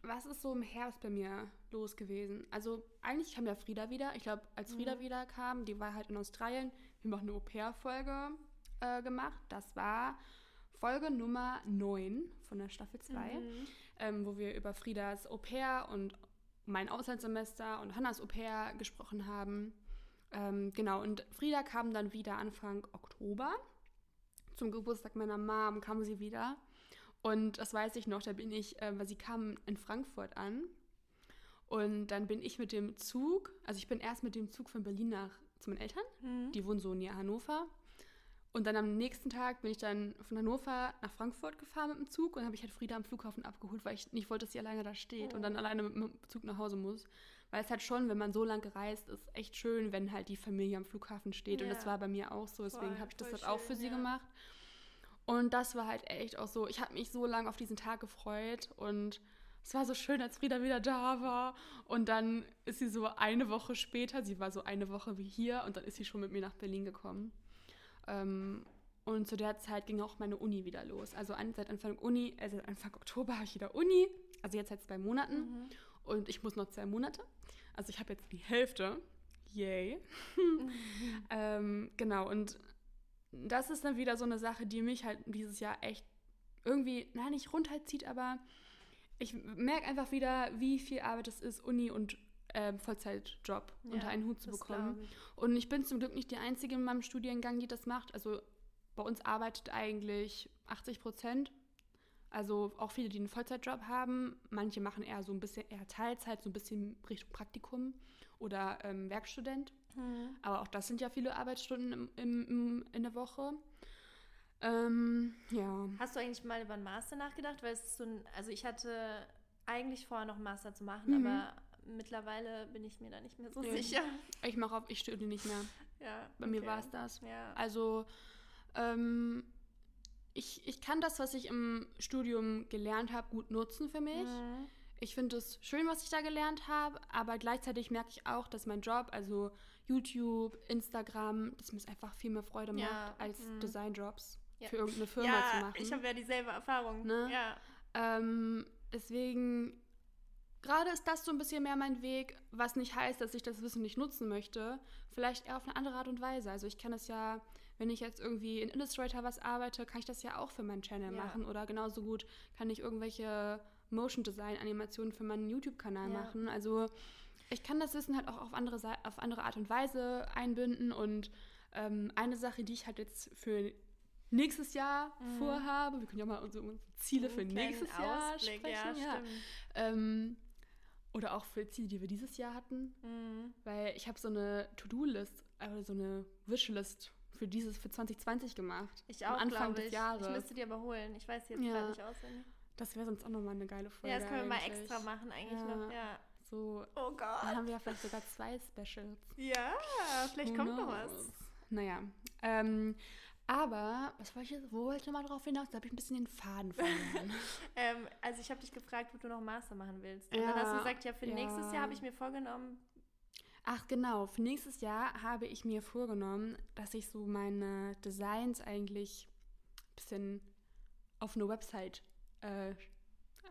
was ist so im Herbst bei mir los gewesen? Also eigentlich kam ja Frieda wieder. Ich glaube, als Frieda Mhm. wieder kam, die war halt in Australien. Wir haben auch eine Au-pair-Folge äh, gemacht. Das war Folge Nummer 9 von der Staffel 2, Mhm. ähm, wo wir über Friedas Au-pair und mein Auslandssemester und Hannas Au-pair gesprochen haben. Ähm, genau, und Frieda kam dann wieder Anfang Oktober. Zum Geburtstag meiner Mom kam sie wieder. Und das weiß ich noch, da bin ich, äh, weil sie kam in Frankfurt an. Und dann bin ich mit dem Zug, also ich bin erst mit dem Zug von Berlin nach zu meinen Eltern. Mhm. Die wohnen so näher Hannover. Und dann am nächsten Tag bin ich dann von Hannover nach Frankfurt gefahren mit dem Zug und habe ich halt Frieda am Flughafen abgeholt, weil ich nicht wollte, dass sie alleine da steht und dann Oh. alleine mit dem Zug nach Hause muss. Weil es halt schon, wenn man so lang gereist ist, echt schön, wenn halt die Familie am Flughafen steht. Und das Ja. war bei mir auch so, deswegen habe ich das halt auch für schön, sie ja. gemacht. Und das war halt echt auch so, ich habe mich so lange auf diesen Tag gefreut und es war so schön, als Frieda wieder da war. Und dann ist sie so eine Woche später, sie war so eine Woche wie hier und dann ist sie schon mit mir nach Berlin gekommen. Ähm, und zu der Zeit ging auch meine Uni wieder los. Also seit Anfang Uni, äh, seit Anfang Oktober habe ich wieder Uni. Also jetzt seit zwei Monaten. Mhm. Und ich muss noch zwei Monate. Also ich habe jetzt die Hälfte. Yay. ähm, genau, und das ist dann wieder so eine Sache, die mich halt dieses Jahr echt irgendwie, nein, nicht runterzieht, aber ich merke einfach wieder, wie viel Arbeit es ist, Uni und ähm, Vollzeitjob unter einen Hut zu bekommen. ich. Und ich bin zum Glück nicht die Einzige in meinem Studiengang, die das macht. Also bei uns arbeitet eigentlich 80 Prozent. Also auch viele, die einen Vollzeitjob haben. Manche machen eher so ein bisschen eher Teilzeit, so ein bisschen Richtung Praktikum oder ähm, Werkstudent. Mhm. Aber auch das sind ja viele Arbeitsstunden im, im, im, in der Woche. Ähm, ja. Hast du eigentlich mal über einen Master nachgedacht? Weil es so ein, also ich hatte eigentlich vor, noch einen Master zu machen, Mhm. aber mittlerweile bin ich mir da nicht mehr so Nee. sicher. Ich mache auf, ich studiere nicht mehr. Ja, Bei mir okay. war es das. Ja. Also, ähm, ich, ich kann das, was ich im Studium gelernt habe, gut nutzen für mich. Mhm. Ich finde es schön, was ich da gelernt habe, aber gleichzeitig merke ich auch, dass mein Job, also YouTube, Instagram, dass mir es einfach viel mehr Freude Ja, macht, als mhm. Designjobs Ja. für irgendeine Firma ja, zu machen. ich habe ja dieselbe Erfahrung. Ne? Ja. Ähm, deswegen, gerade ist das so ein bisschen mehr mein Weg, was nicht heißt, dass ich das Wissen nicht nutzen möchte. Vielleicht eher auf eine andere Art und Weise. Also ich kann es ja, wenn ich jetzt irgendwie in Illustrator was arbeite, kann ich das ja auch für meinen Channel Ja. machen. Oder genauso gut kann ich irgendwelche Motion Design Animationen für meinen YouTube-Kanal Ja. machen. Also ich kann das Wissen halt auch auf andere, auf andere Art und Weise einbinden. Und ähm, eine Sache, die ich halt jetzt für nächstes Jahr Mhm. vorhabe, wir können ja mal unsere, unsere Ziele für nächstes Jahr Ausblick, sprechen. Ja, Ja, ähm, oder auch für Ziele, die wir dieses Jahr hatten. Mhm. Weil ich habe so eine To-Do-List, also so eine Wishlist für dieses, für 2020 gemacht. Ich Am auch, Anfang glaube des ich. Jahres. Ich müsste die aber holen. Ich weiß jetzt Ja. gerade nicht auswendig. Das wäre sonst auch nochmal eine geile Folge. Ja, das können wir mal eigentlich. extra machen eigentlich Ja. noch. Ja. So, Oh dann Gott. haben wir ja vielleicht sogar zwei Specials. Ja, vielleicht Who kommt noch was. Naja, ähm, aber, was wollte ich jetzt, wo wollte ich nochmal drauf hinaus? Da habe ich ein bisschen den Faden verloren. Ähm, also ich habe dich gefragt, ob du noch Master machen willst. Und Ja, dann hast du gesagt, ja, für ja. nächstes Jahr habe ich mir vorgenommen. Ach genau, für nächstes Jahr habe ich mir vorgenommen, dass ich so meine Designs eigentlich ein bisschen auf eine Website, äh,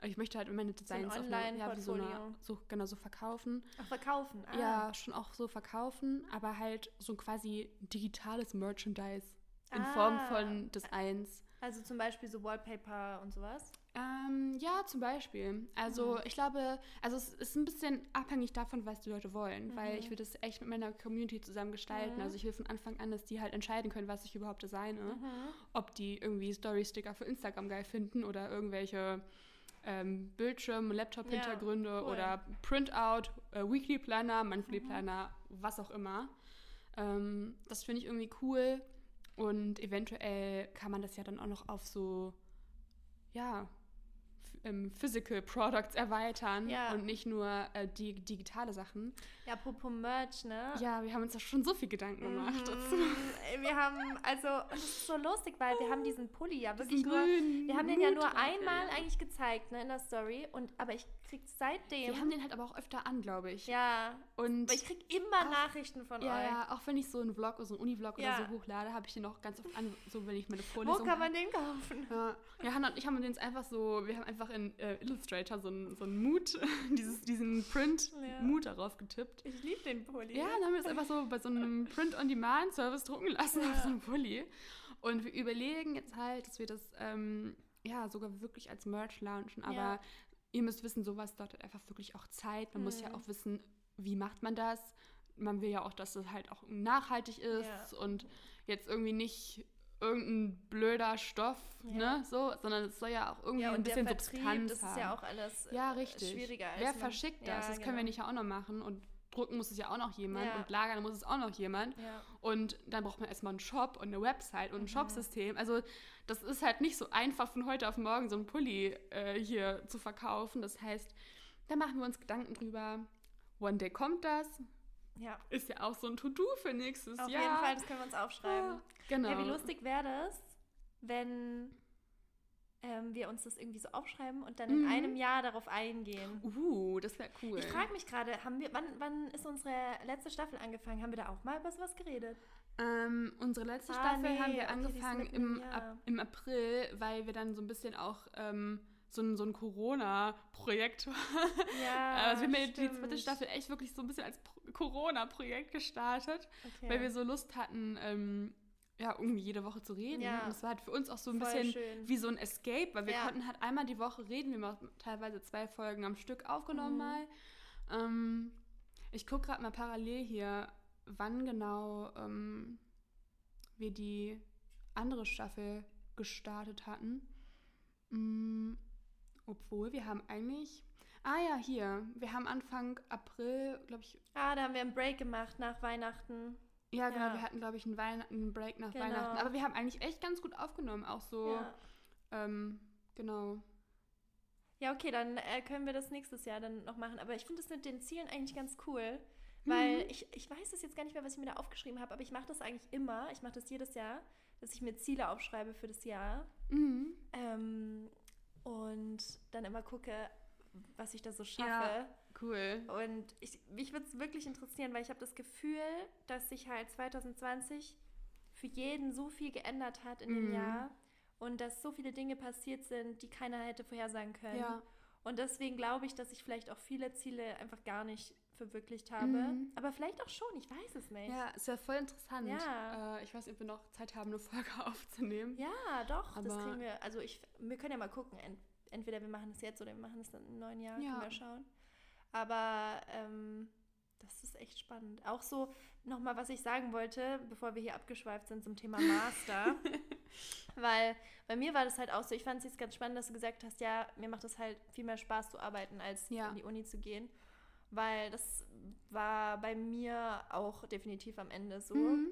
ich möchte halt meine Designs auf eine, ja, so, eine, so genau so verkaufen. Ach, verkaufen. Ah. Ja, schon auch so verkaufen, aber halt so quasi digitales Merchandise in Ah. Form von Designs. Also zum Beispiel so Wallpaper und sowas. Ähm, ja, zum Beispiel. Also Mhm. ich glaube, also es ist ein bisschen abhängig davon, was die Leute wollen, weil Mhm. ich will das echt mit meiner Community zusammen gestalten. Mhm. Also ich will von Anfang an, dass die halt entscheiden können, was ich überhaupt designe. Mhm. Ob die irgendwie Story-Sticker für Instagram geil finden oder irgendwelche ähm, Bildschirm-, Laptop-Hintergründe Ja, cool. oder Printout, äh, Weekly Planner, Monthly Mhm. Planner, was auch immer. Ähm, das finde ich irgendwie cool und eventuell kann man das ja dann auch noch auf so, ja, ähm, Physical Products erweitern Ja. und nicht nur äh, die digitale Sachen. Ja, apropos Merch, ne? Ja, wir haben uns da schon so viel Gedanken gemacht dazu. Mhm. Ey, Wir haben, also, es ist so lustig, weil wir haben diesen Pulli ja wirklich Diesen nur, grünen wir haben den ja nur einmal eigentlich gezeigt, ne, in der Story, und, aber ich krieg seitdem, Wir haben den halt aber auch öfter an, glaube ich. ja, Und aber ich krieg immer Nachrichten von ja, euch. ja, auch wenn ich so einen Vlog, so einen Uni-Vlog Ja. oder so hochlade, habe ich den auch ganz oft an, so wenn ich meine Wo Vorlesung kann man den kaufen? Ja, ja Hannah und ich haben jetzt einfach so, wir haben einfach in äh, Illustrator so einen so einen Mood, dieses, diesen Print Ja. Mood darauf getippt. Ich liebe den Pulli. Ja, dann haben wir das einfach so bei so einem Print-on-Demand-Service drucken lassen auf so einem Pulli. Und wir überlegen jetzt halt, dass wir das ähm, ja sogar wirklich als Merch launchen. Aber Ja. Ihr müsst wissen, sowas dauert einfach wirklich auch Zeit. Man muss ja Mhm. auch wissen, wie macht man das. Man will ja auch, dass es halt auch nachhaltig ist Ja. und jetzt irgendwie nicht irgendein blöder Stoff, Ja. ne, so, sondern es soll ja auch irgendwie Ja, ein und der bisschen Vertrieb, Substanz das haben. ist ja auch alles äh, Ja, richtig. schwieriger. als Wer verschickt das? Das können wir genau. nicht ja auch noch machen. Und drucken muss es ja auch noch jemand. Ja. Und lagern muss es auch noch jemand. Ja. Und dann braucht man erstmal einen Shop und eine Website und ein Mhm. Shopsystem. Also das ist halt nicht so einfach von heute auf morgen so einen Pulli äh, hier zu verkaufen. Das heißt, da machen wir uns Gedanken drüber. One day kommt das. ja, Ist ja auch so ein To-Do für nächstes auf Jahr. jeden Fall, das können wir uns aufschreiben. Ja, genau. Ja, wie lustig wäre das, wenn ähm, wir uns das irgendwie so aufschreiben und dann in Mhm. einem Jahr darauf eingehen. Uh, das wäre cool. Ich frage mich gerade, haben wir, wann, wann ist unsere letzte Staffel angefangen? Haben wir da auch mal über sowas geredet? Ähm, unsere letzte Ah, Staffel nee, haben wir okay, angefangen im. Ap im April, weil wir dann so ein bisschen auch ähm, so ein, so ein Corona-Projekt Ja, Also wir haben ja die zweite stimmt. Staffel echt wirklich so ein bisschen als Pro- Corona-Projekt gestartet, Okay. weil wir so Lust hatten, ähm, ja, irgendwie jede Woche zu reden. Ja. Und es war halt für uns auch so ein Voll bisschen schön. wie so ein Escape, weil wir Ja. konnten halt einmal die Woche reden. Wir haben auch teilweise zwei Folgen am Stück aufgenommen Mhm. mal. Ähm, ich gucke gerade mal parallel hier, wann genau ähm, wir die andere Staffel gestartet hatten. Mm, obwohl, wir haben eigentlich... Ah ja, hier. Wir haben Anfang April, glaube ich, ah, da haben wir einen Break gemacht nach Weihnachten. Ja, genau, Ja. wir hatten, glaube ich, einen, Weihn einen Break nach Genau. Weihnachten. Aber wir haben eigentlich echt ganz gut aufgenommen, auch so, Ja. ähm, genau. Ja, okay, dann äh, können wir das nächstes Jahr dann noch machen. Aber ich finde das mit den Zielen eigentlich ganz cool. Weil Mhm. ich, ich weiß es jetzt gar nicht mehr, was ich mir da aufgeschrieben habe, aber ich mache das eigentlich immer. Ich mache das jedes Jahr, dass ich mir Ziele aufschreibe für das Jahr. Mhm. Ähm, und dann immer gucke, was ich da so schaffe. Ja. Cool. Und ich, mich würde es wirklich interessieren, weil ich habe das Gefühl, dass sich halt 2020 für jeden so viel geändert hat in dem Mhm. Jahr und dass so viele Dinge passiert sind, die keiner hätte vorhersagen können. Ja. Und deswegen glaube ich, dass ich vielleicht auch viele Ziele einfach gar nicht verwirklicht habe. Mhm. Aber vielleicht auch schon, ich weiß es nicht. Ja, ist ja voll interessant. Ja. Äh, ich weiß nicht, ob wir noch Zeit haben, eine Folge aufzunehmen. Ja, doch, das Aber- kriegen wir. Also ich, wir können ja mal gucken. Ent, entweder wir machen es jetzt oder wir machen es dann im neuen Jahr. Ja. Können wir schauen. Aber ähm, das ist echt spannend. Auch so nochmal, was ich sagen wollte, bevor wir hier abgeschweift sind zum Thema Master. Weil bei mir war das halt auch so, ich fand es jetzt ganz spannend, dass du gesagt hast, ja, mir macht es halt viel mehr Spaß zu arbeiten, als Ja. in die Uni zu gehen. Weil das war bei mir auch definitiv am Ende so. Mhm.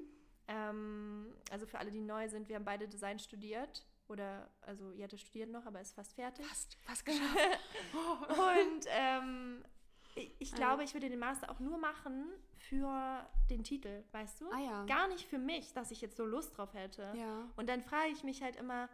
Ähm, also für alle, die neu sind, wir haben beide Design studiert. Oder, also Jette studiert noch, aber ist fast fertig. Fast, fast geschafft. Und ähm, ich, ich Ah. glaube, ich würde den Master auch nur machen für den Titel, weißt du? Ah ja. Gar nicht für mich, dass ich jetzt so Lust drauf hätte. Ja. Und dann frage ich mich halt immer,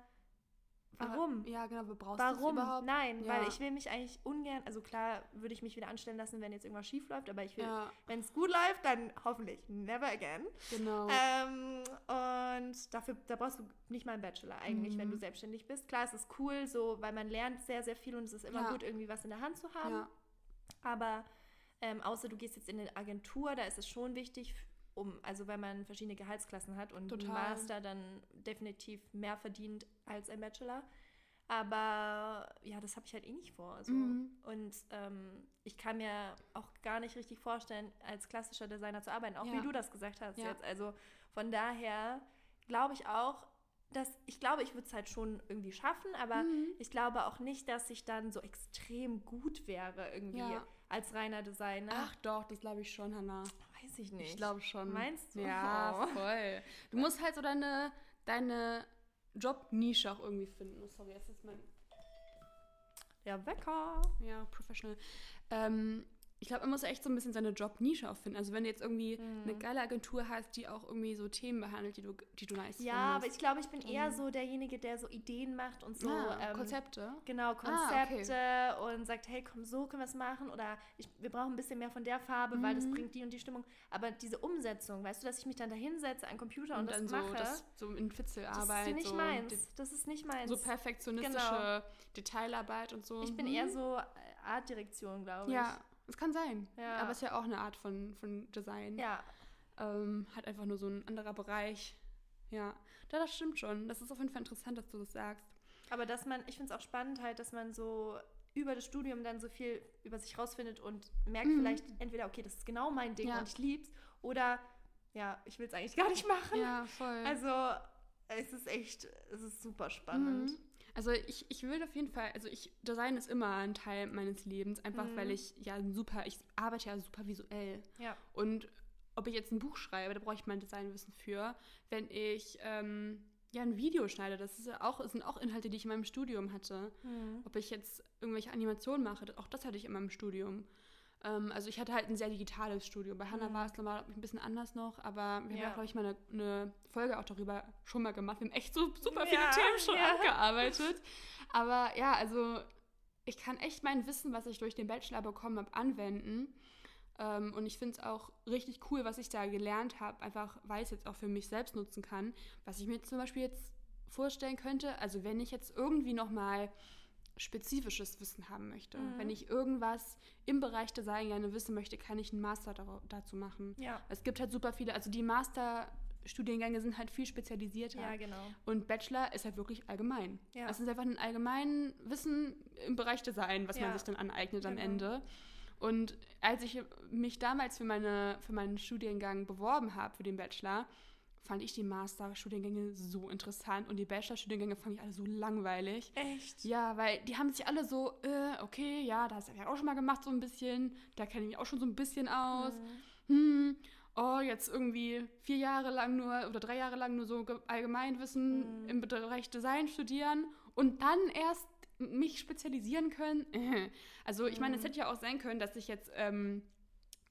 warum? Ja, genau, aber brauchst Warum? überhaupt? Nein, weil Ja. ich will mich eigentlich ungern, also klar würde ich mich wieder anstellen lassen, wenn jetzt irgendwas schief läuft, aber ich will, Ja, wenn es gut läuft, dann hoffentlich never again. genau. Ähm, und dafür, da brauchst du nicht mal einen Bachelor eigentlich, wenn Mhm. du selbstständig bist. Klar, es ist cool, so, weil man lernt sehr, sehr viel und es ist immer Ja. gut, irgendwie was in der Hand zu haben. Aber ähm, außer du gehst jetzt in eine Agentur, da ist es schon wichtig, um, also weil man verschiedene Gehaltsklassen hat und ein Total. Master dann definitiv mehr verdient als ein Bachelor. Aber ja, das habe ich halt eh nicht vor. So. Mhm. Und ähm, ich kann mir auch gar nicht richtig vorstellen, als klassischer Designer zu arbeiten, auch Ja. wie du das gesagt hast Ja. jetzt. Also von daher glaube ich auch, dass ich glaube, ich würde es halt schon irgendwie schaffen, aber Mhm. ich glaube auch nicht, dass ich dann so extrem gut wäre irgendwie Ja. als reiner Designer. Ach doch, das glaube ich schon, Hannah. Weiß ich nicht. Ich glaube schon. Meinst du? Ja, Oh. voll. Du musst halt so deine, deine Jobnische auch irgendwie finden. Oh, sorry, jetzt ist mein. Der Wecker. Ja, professional. Ähm, ich glaube, man muss echt so ein bisschen seine Jobnische auch finden. Also wenn du jetzt irgendwie Mhm. eine geile Agentur hast, die auch irgendwie so Themen behandelt, die du, die du nice Ja, aber findest. ich glaube, ich bin eher Mhm. so derjenige, der so Ideen macht und so ah, ähm, Konzepte. Genau, Ah, Konzepte und sagt, hey, komm, so können wir es machen oder ich, wir brauchen ein bisschen mehr von der Farbe, weil das Mhm. bringt die und die Stimmung. Aber diese Umsetzung, weißt du, dass ich mich dann da hinsetze an den Computer und, Und das dann so, mache, das, so in das Fitzelarbeit. ist nicht so, meins. Das ist nicht meins. So perfektionistische Detailarbeit und so. ich bin Mhm. eher so äh, Artdirektion, glaube ich. Ja, es kann sein. Ja. Aber es ist ja auch eine Art von, von Design. Ja, Ähm, hat einfach nur so ein anderer Bereich. Ja, ja, das stimmt schon. Das ist auf jeden Fall interessant, dass du das sagst. aber dass man, ich finde es auch spannend halt, dass man so über das Studium dann so viel über sich rausfindet und merkt Mhm. vielleicht entweder, okay, das ist genau mein Ding Ja. und ich lieb's oder ja, ich will es eigentlich gar nicht machen. Ja, voll. Also es ist echt, es ist super spannend. Mhm. Also ich, ich will auf jeden Fall, also ich, Design ist immer ein Teil meines Lebens, einfach Mhm. weil ich ja super, ich arbeite ja super visuell. Ja. Und ob ich jetzt ein Buch schreibe, da brauche ich mein Designwissen für. Wenn ich ähm, ja ein Video schneide, das ist ja auch, das sind auch Inhalte, die ich in meinem Studium hatte. Mhm. Ob ich jetzt irgendwelche Animationen mache, auch das hatte ich in meinem Studium. Ähm, also ich hatte halt ein sehr digitales Studium. Bei Hannah Mhm. war es normal ein bisschen anders noch, aber wir Ja. haben, glaube ich, mal eine, eine Folge auch darüber schon mal gemacht. Wir haben echt so super viele Ja, Themen schon ja. abgearbeitet. Aber ja, also ich kann echt mein Wissen, was ich durch den Bachelor bekommen habe, anwenden. Ähm, und ich finde es auch richtig cool, was ich da gelernt habe, einfach weil ich es jetzt auch für mich selbst nutzen kann. Was ich mir zum Beispiel jetzt vorstellen könnte, also wenn ich jetzt irgendwie nochmal spezifisches Wissen haben möchte, Mhm. wenn ich irgendwas im Bereich Design gerne wissen möchte, kann ich einen Master dazu machen. Ja. Es gibt halt super viele, also die Masterstudiengänge sind halt viel spezialisierter. Ja, genau. Und Bachelor ist halt wirklich allgemein. Ja. Es ist einfach ein allgemein Wissen im Bereich Design, was Ja. man sich dann aneignet am Genau. Ende. Und als ich mich damals für, meine, für meinen Studiengang beworben habe, für den Bachelor, fand ich die Master-Studiengänge so interessant und die Bachelor-Studiengänge fand ich alle so langweilig. Echt? Ja, weil die haben sich alle so, äh, okay, ja, das habe ich auch schon mal gemacht, so ein bisschen. Da kenne ich mich auch schon so ein bisschen aus. Mhm. Hm, oh, jetzt irgendwie vier Jahre lang nur oder drei Jahre lang nur so ge- Allgemeinwissen Mhm. im Bereich Design studieren und dann erst mich spezialisieren können. Also ich meine, es Mhm. hätte ja auch sein können, dass ich jetzt, ähm,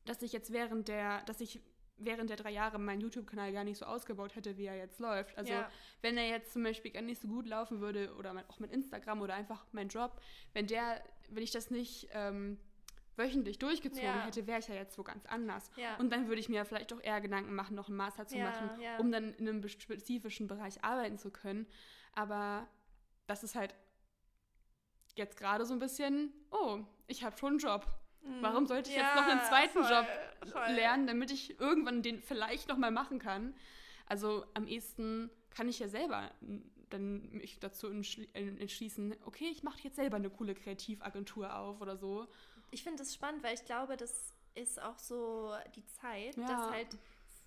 dass ich jetzt während der, dass ich während der drei Jahre meinen YouTube-Kanal gar nicht so ausgebaut hätte, wie er jetzt läuft. Also ja. wenn er jetzt zum Beispiel gar nicht so gut laufen würde oder mein, auch mein Instagram oder einfach mein Job, wenn der, wenn ich das nicht ähm, wöchentlich durchgezogen Ja. hätte, wäre ich ja jetzt wo ganz anders. ja. Und dann würde ich mir vielleicht auch eher Gedanken machen, noch einen Master zu machen, um dann in einem spezifischen Bereich arbeiten zu können. Aber das ist halt jetzt gerade so ein bisschen, oh, ich habe schon einen Job. Warum sollte ich jetzt noch einen zweiten voll, Job voll. lernen, damit ich irgendwann den vielleicht noch mal machen kann? Also am ehesten kann ich ja selber dann mich dazu entschli- entschließen, okay, ich mache jetzt selber eine coole Kreativagentur auf oder so. Ich finde das spannend, weil ich glaube, das ist auch so die Zeit, Ja. dass halt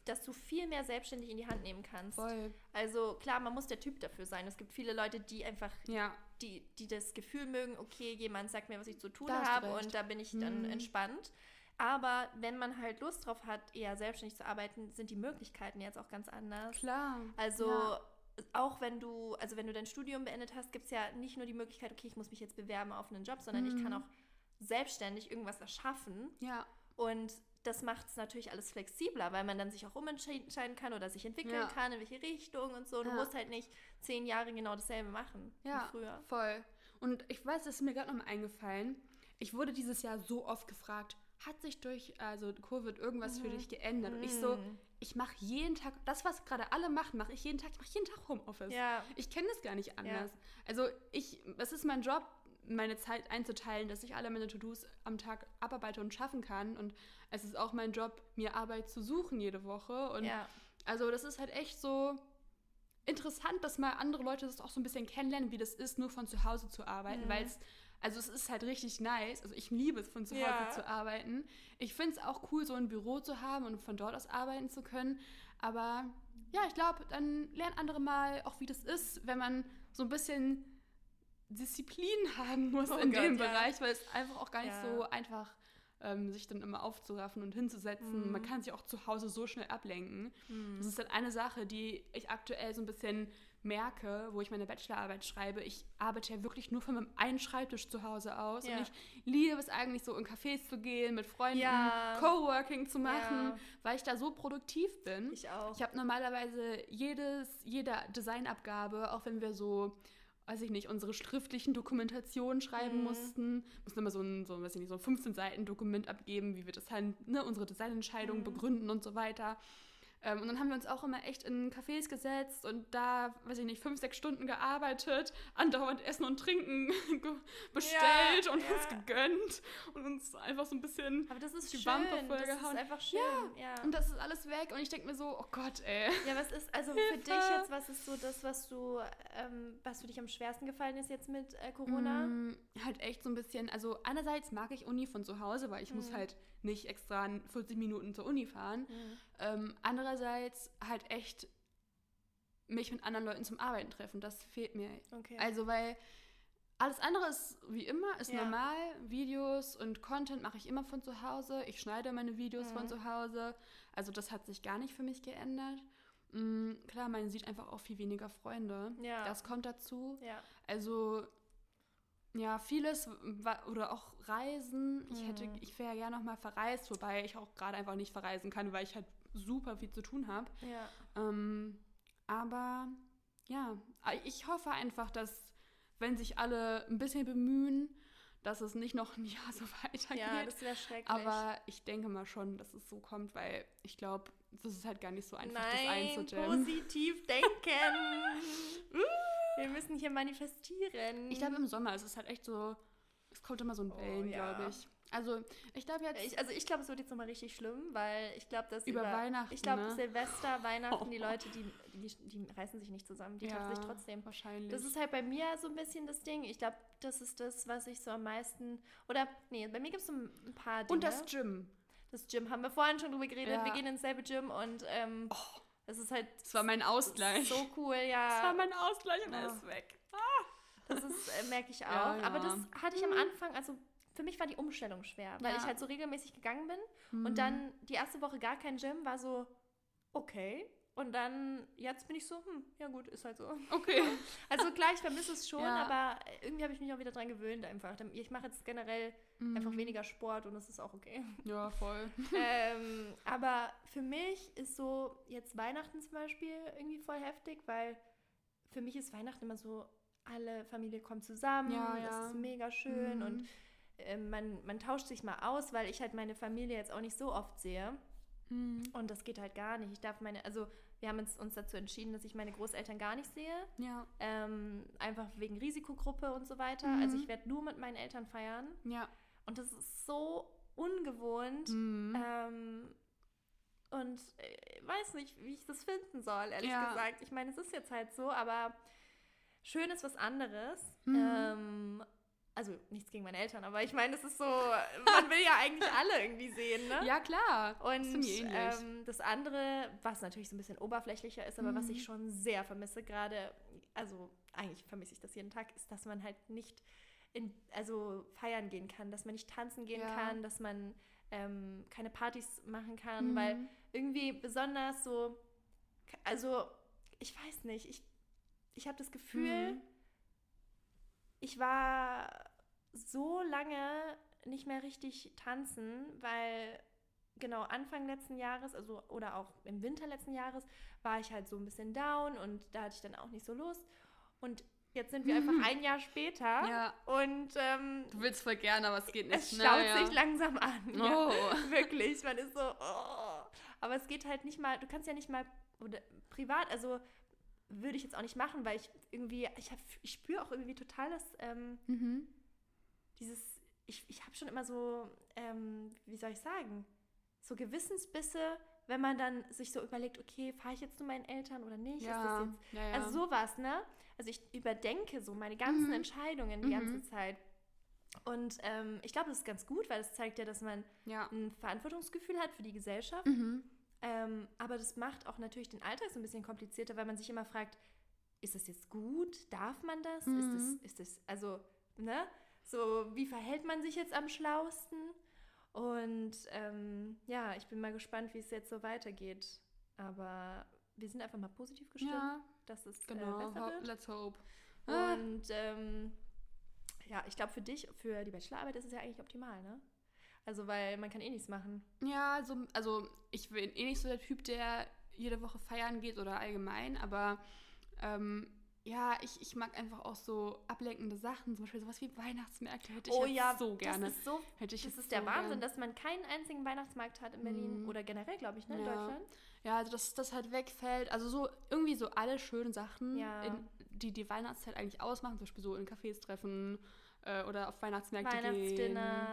dass du viel mehr selbstständig in die Hand nehmen kannst. Voll. Also klar, man muss der Typ dafür sein. Es gibt viele Leute, die einfach, Ja, die, die das Gefühl mögen, okay, jemand sagt mir, was ich zu tun Da habe und da bin ich dann Mhm. entspannt. Aber wenn man halt Lust drauf hat, eher selbstständig zu arbeiten, sind die Möglichkeiten jetzt auch ganz anders. klar. Also Ja. auch wenn du, also wenn du dein Studium beendet hast, gibt es ja nicht nur die Möglichkeit, okay, ich muss mich jetzt bewerben auf einen Job, sondern ich Mhm. kann auch selbstständig irgendwas erschaffen. Ja, Und das macht es natürlich alles flexibler, weil man dann sich auch umentscheiden kann oder sich entwickeln Ja. kann, in welche Richtung und so. Du Ja. musst halt nicht zehn Jahre genau dasselbe machen Ja. wie früher. voll. Und ich weiß, das ist mir gerade nochmal eingefallen. Ich wurde dieses Jahr so oft gefragt, hat sich durch also Covid irgendwas für Mhm. dich geändert? Und ich so, Mhm. ich mache jeden Tag, das, was gerade alle machen, mache ich jeden Tag. Ich mache jeden Tag Homeoffice. Ja, Ich kenne das gar nicht anders. Also ich, es ist mein Job, meine Zeit einzuteilen, dass ich alle meine To-Dos am Tag abarbeite und schaffen kann. Und es ist auch mein Job, mir Arbeit zu suchen jede Woche. Und ja, also das ist halt echt so interessant, dass mal andere Leute das auch so ein bisschen kennenlernen, wie das ist, nur von zu Hause zu arbeiten, Mhm. weil es, also es ist halt richtig nice. Also ich liebe es, von zu Hause Ja. zu arbeiten. Ich finde es auch cool, so ein Büro zu haben und von dort aus arbeiten zu können. Aber ja, ich glaube, dann lernen andere mal auch, wie das ist, wenn man so ein bisschen Disziplin haben muss Oh in Gott, dem ja. Bereich, weil es einfach auch gar nicht Ja. so einfach ähm, sich dann immer aufzuraffen und hinzusetzen. Mhm. Man kann sich auch zu Hause so schnell ablenken. Mhm. Das ist dann eine Sache, die ich aktuell so ein bisschen merke, wo ich meine Bachelorarbeit schreibe. Ich arbeite ja wirklich nur von meinem einen Schreibtisch zu Hause aus. Ja. Und ich liebe es eigentlich so in Cafés zu gehen, mit Freunden Ja. Coworking zu machen, Ja. weil ich da so produktiv bin. Ich auch. Ich habe normalerweise jedes, jede Designabgabe, auch wenn wir so, weiß ich nicht, unsere schriftlichen Dokumentationen schreiben Mhm. mussten, mussten immer so ein, so, weiß ich nicht, so ein 15 Seiten Dokument abgeben, wie wir das halt, ne, unsere Designentscheidungen Mhm. begründen und so weiter. Ähm, und dann haben wir uns auch immer echt in Cafés gesetzt und da, weiß ich nicht, fünf, sechs Stunden gearbeitet, andauernd Essen und Trinken bestellt Ja, und ja. uns gegönnt und uns einfach so ein bisschen Aber das ist die schön. Wampe das ist vollgehauen. einfach schön. Ja. und das ist alles weg und ich denke mir so, oh Gott, ey. Ja, was ist, also für Hilfe. dich jetzt, was ist so das, was du, ähm, was für dich am schwersten gefallen ist jetzt mit äh, Corona? Mm, halt echt so ein bisschen, also einerseits mag ich Uni von zu Hause, weil ich muss Mhm. halt nicht extra 40 Minuten zur Uni fahren. Mhm. Ähm, andererseits halt echt mich mit anderen Leuten zum Arbeiten treffen, das fehlt mir. Okay. Also weil alles andere ist wie immer, ist Ja. normal. Videos und Content mache ich immer von zu Hause. Ich schneide meine Videos von Mhm. zu Hause. Also das hat sich gar nicht für mich geändert. Mm, klar, man sieht einfach auch viel weniger Freunde. Ja. Das kommt dazu. ja. Also, ja, vieles oder auch Reisen. Ich hätte, Mhm. ich wäre ja gerne noch mal verreist, wobei ich auch gerade einfach nicht verreisen kann, weil ich halt super viel zu tun habe. Ja. Ähm, aber ja, ich hoffe einfach, dass, wenn sich alle ein bisschen bemühen, dass es nicht noch ein Jahr so weitergeht. ja, das wäre schrecklich. aber ich denke mal schon, dass es so kommt, weil ich glaube, das ist halt gar nicht so einfach, das Nein, einzudämmen. positiv denken. Wir müssen hier manifestieren. Ich glaube, im Sommer ist es halt echt so, es kommt immer so ein Oh, Wellen, ja. glaube ich. Also, ich glaube jetzt, Ich, also ich glaube, es wird jetzt nochmal richtig schlimm, weil ich glaube, dass Über Weihnachten, Ich glaube, ne? Silvester, Weihnachten, die Leute, die, die, die reißen sich nicht zusammen, die treffen sich trotzdem. wahrscheinlich. Das ist halt bei mir so ein bisschen das Ding. Ich glaube, das ist das, was ich so am meisten. Oder, nee, bei mir gibt es so ein paar Dinge. Und das Gym. Das Gym haben wir vorhin schon drüber geredet. Ja. Wir gehen ins selbe Gym und ähm, Oh, das ist halt das war mein Ausgleich. so cool, ja. Das war mein Ausgleich und er Ja. ist weg. Das ist, äh, merke ich auch. Ja, Aber ja. das hatte ich am Anfang, also für mich war die Umstellung schwer, weil Ja. ich halt so regelmäßig gegangen bin Mhm. und dann die erste Woche gar kein Gym, war so, okay. Und dann, jetzt bin ich so, hm, ja gut, ist halt so. Okay. Also klar, ich vermisse es schon, Ja. aber irgendwie habe ich mich auch wieder dran gewöhnt einfach. Ich mache jetzt generell einfach Mhm. weniger Sport und das ist auch okay. Ja, voll. ähm, aber für mich ist so jetzt Weihnachten zum Beispiel irgendwie voll heftig, weil für mich ist Weihnachten immer so, alle Familie kommt zusammen, Ja, ja. ist mega schön Mhm. und ähm, man, man tauscht sich mal aus, weil ich halt meine Familie jetzt auch nicht so oft sehe. Mhm. Und das geht halt gar nicht. Ich darf meine, also wir haben uns, uns dazu entschieden, dass ich meine Großeltern gar nicht sehe. Ja, Ähm, einfach wegen Risikogruppe und so weiter. Mhm. Also ich werde nur mit meinen Eltern feiern. ja. Und das ist so ungewohnt. Mhm. Ähm, und äh, weiß nicht, wie ich das finden soll, ehrlich Ja. gesagt. Ich meine, es ist jetzt halt so, aber schön ist was anderes. Mhm. Ähm, also nichts gegen meine Eltern, aber ich meine, es ist so, man will ja eigentlich alle irgendwie sehen, ne? ja, klar. Und ähnlich. ähm, das andere, was natürlich so ein bisschen oberflächlicher ist, aber was Mhm. ich schon sehr vermisse, gerade, also eigentlich vermisse ich das jeden Tag, ist, dass man halt nicht in, also feiern gehen kann, dass man nicht tanzen gehen Ja. kann, dass man ähm, keine Partys machen kann, Mhm. weil irgendwie besonders so, also ich weiß nicht, ich, ich habe das Gefühl, Mhm. Ich war so lange nicht mehr richtig tanzen, weil genau Anfang letzten Jahres, also oder auch im Winter letzten Jahres, war ich halt so ein bisschen down und da hatte ich dann auch nicht so Lust. Und jetzt sind wir einfach ein Jahr später Ja. und ähm, Du willst voll gerne, aber es geht nicht. es Na, schaut ja. sich langsam an. Oh. Ja, wirklich, man ist so, oh. aber es geht halt nicht mal, du kannst ja nicht mal oder privat, also würde ich jetzt auch nicht machen, weil ich irgendwie, ich, hab, ich spüre auch irgendwie total das, ähm, Mhm. dieses, ich, ich habe schon immer so, ähm, wie soll ich sagen, so Gewissensbisse, wenn man dann sich so überlegt, okay, fahre ich jetzt zu meinen Eltern oder nicht? Ja. jetzt, ja, ja. also sowas, ne? Also ich überdenke so meine ganzen Mhm. Entscheidungen die Mhm. ganze Zeit. Und ähm, ich glaube, das ist ganz gut, weil es zeigt ja, dass man ja. ein Verantwortungsgefühl hat für die Gesellschaft. Mhm. Ähm, aber das macht auch natürlich den Alltag so ein bisschen komplizierter, weil man sich immer fragt, ist das jetzt gut? Darf man das? Ist das, Mhm. ist das, also, ne? So, wie verhält man sich jetzt am schlausten? Und ähm, ja, ich bin mal gespannt, wie es jetzt so weitergeht. Aber wir sind einfach mal positiv gestimmt, Ja, dass es genau. äh, besser wird. let's hope. Ah. Und ähm, ja, ich glaube, für dich, für die Bachelorarbeit ist es ja eigentlich optimal, ne? Also, weil man kann eh nichts machen. Ja, also, also ich bin eh nicht so der Typ, der jede Woche feiern geht oder allgemein, aber ähm, ja, ich, ich mag einfach auch so ablenkende Sachen, zum Beispiel sowas wie Weihnachtsmärkte hätte ich jetzt so gerne. Oh das ist so hätte ich Das ist der so Wahnsinn, gern. dass man keinen einzigen Weihnachtsmarkt hat in Berlin Mhm. oder generell, glaube ich, ne, in Ja. Deutschland. Ja, also dass das halt wegfällt. Also so irgendwie so alle schönen Sachen, Ja. in, die die Weihnachtszeit eigentlich ausmachen, zum Beispiel so in Cafés treffen äh, oder auf Weihnachtsmärkte gehen.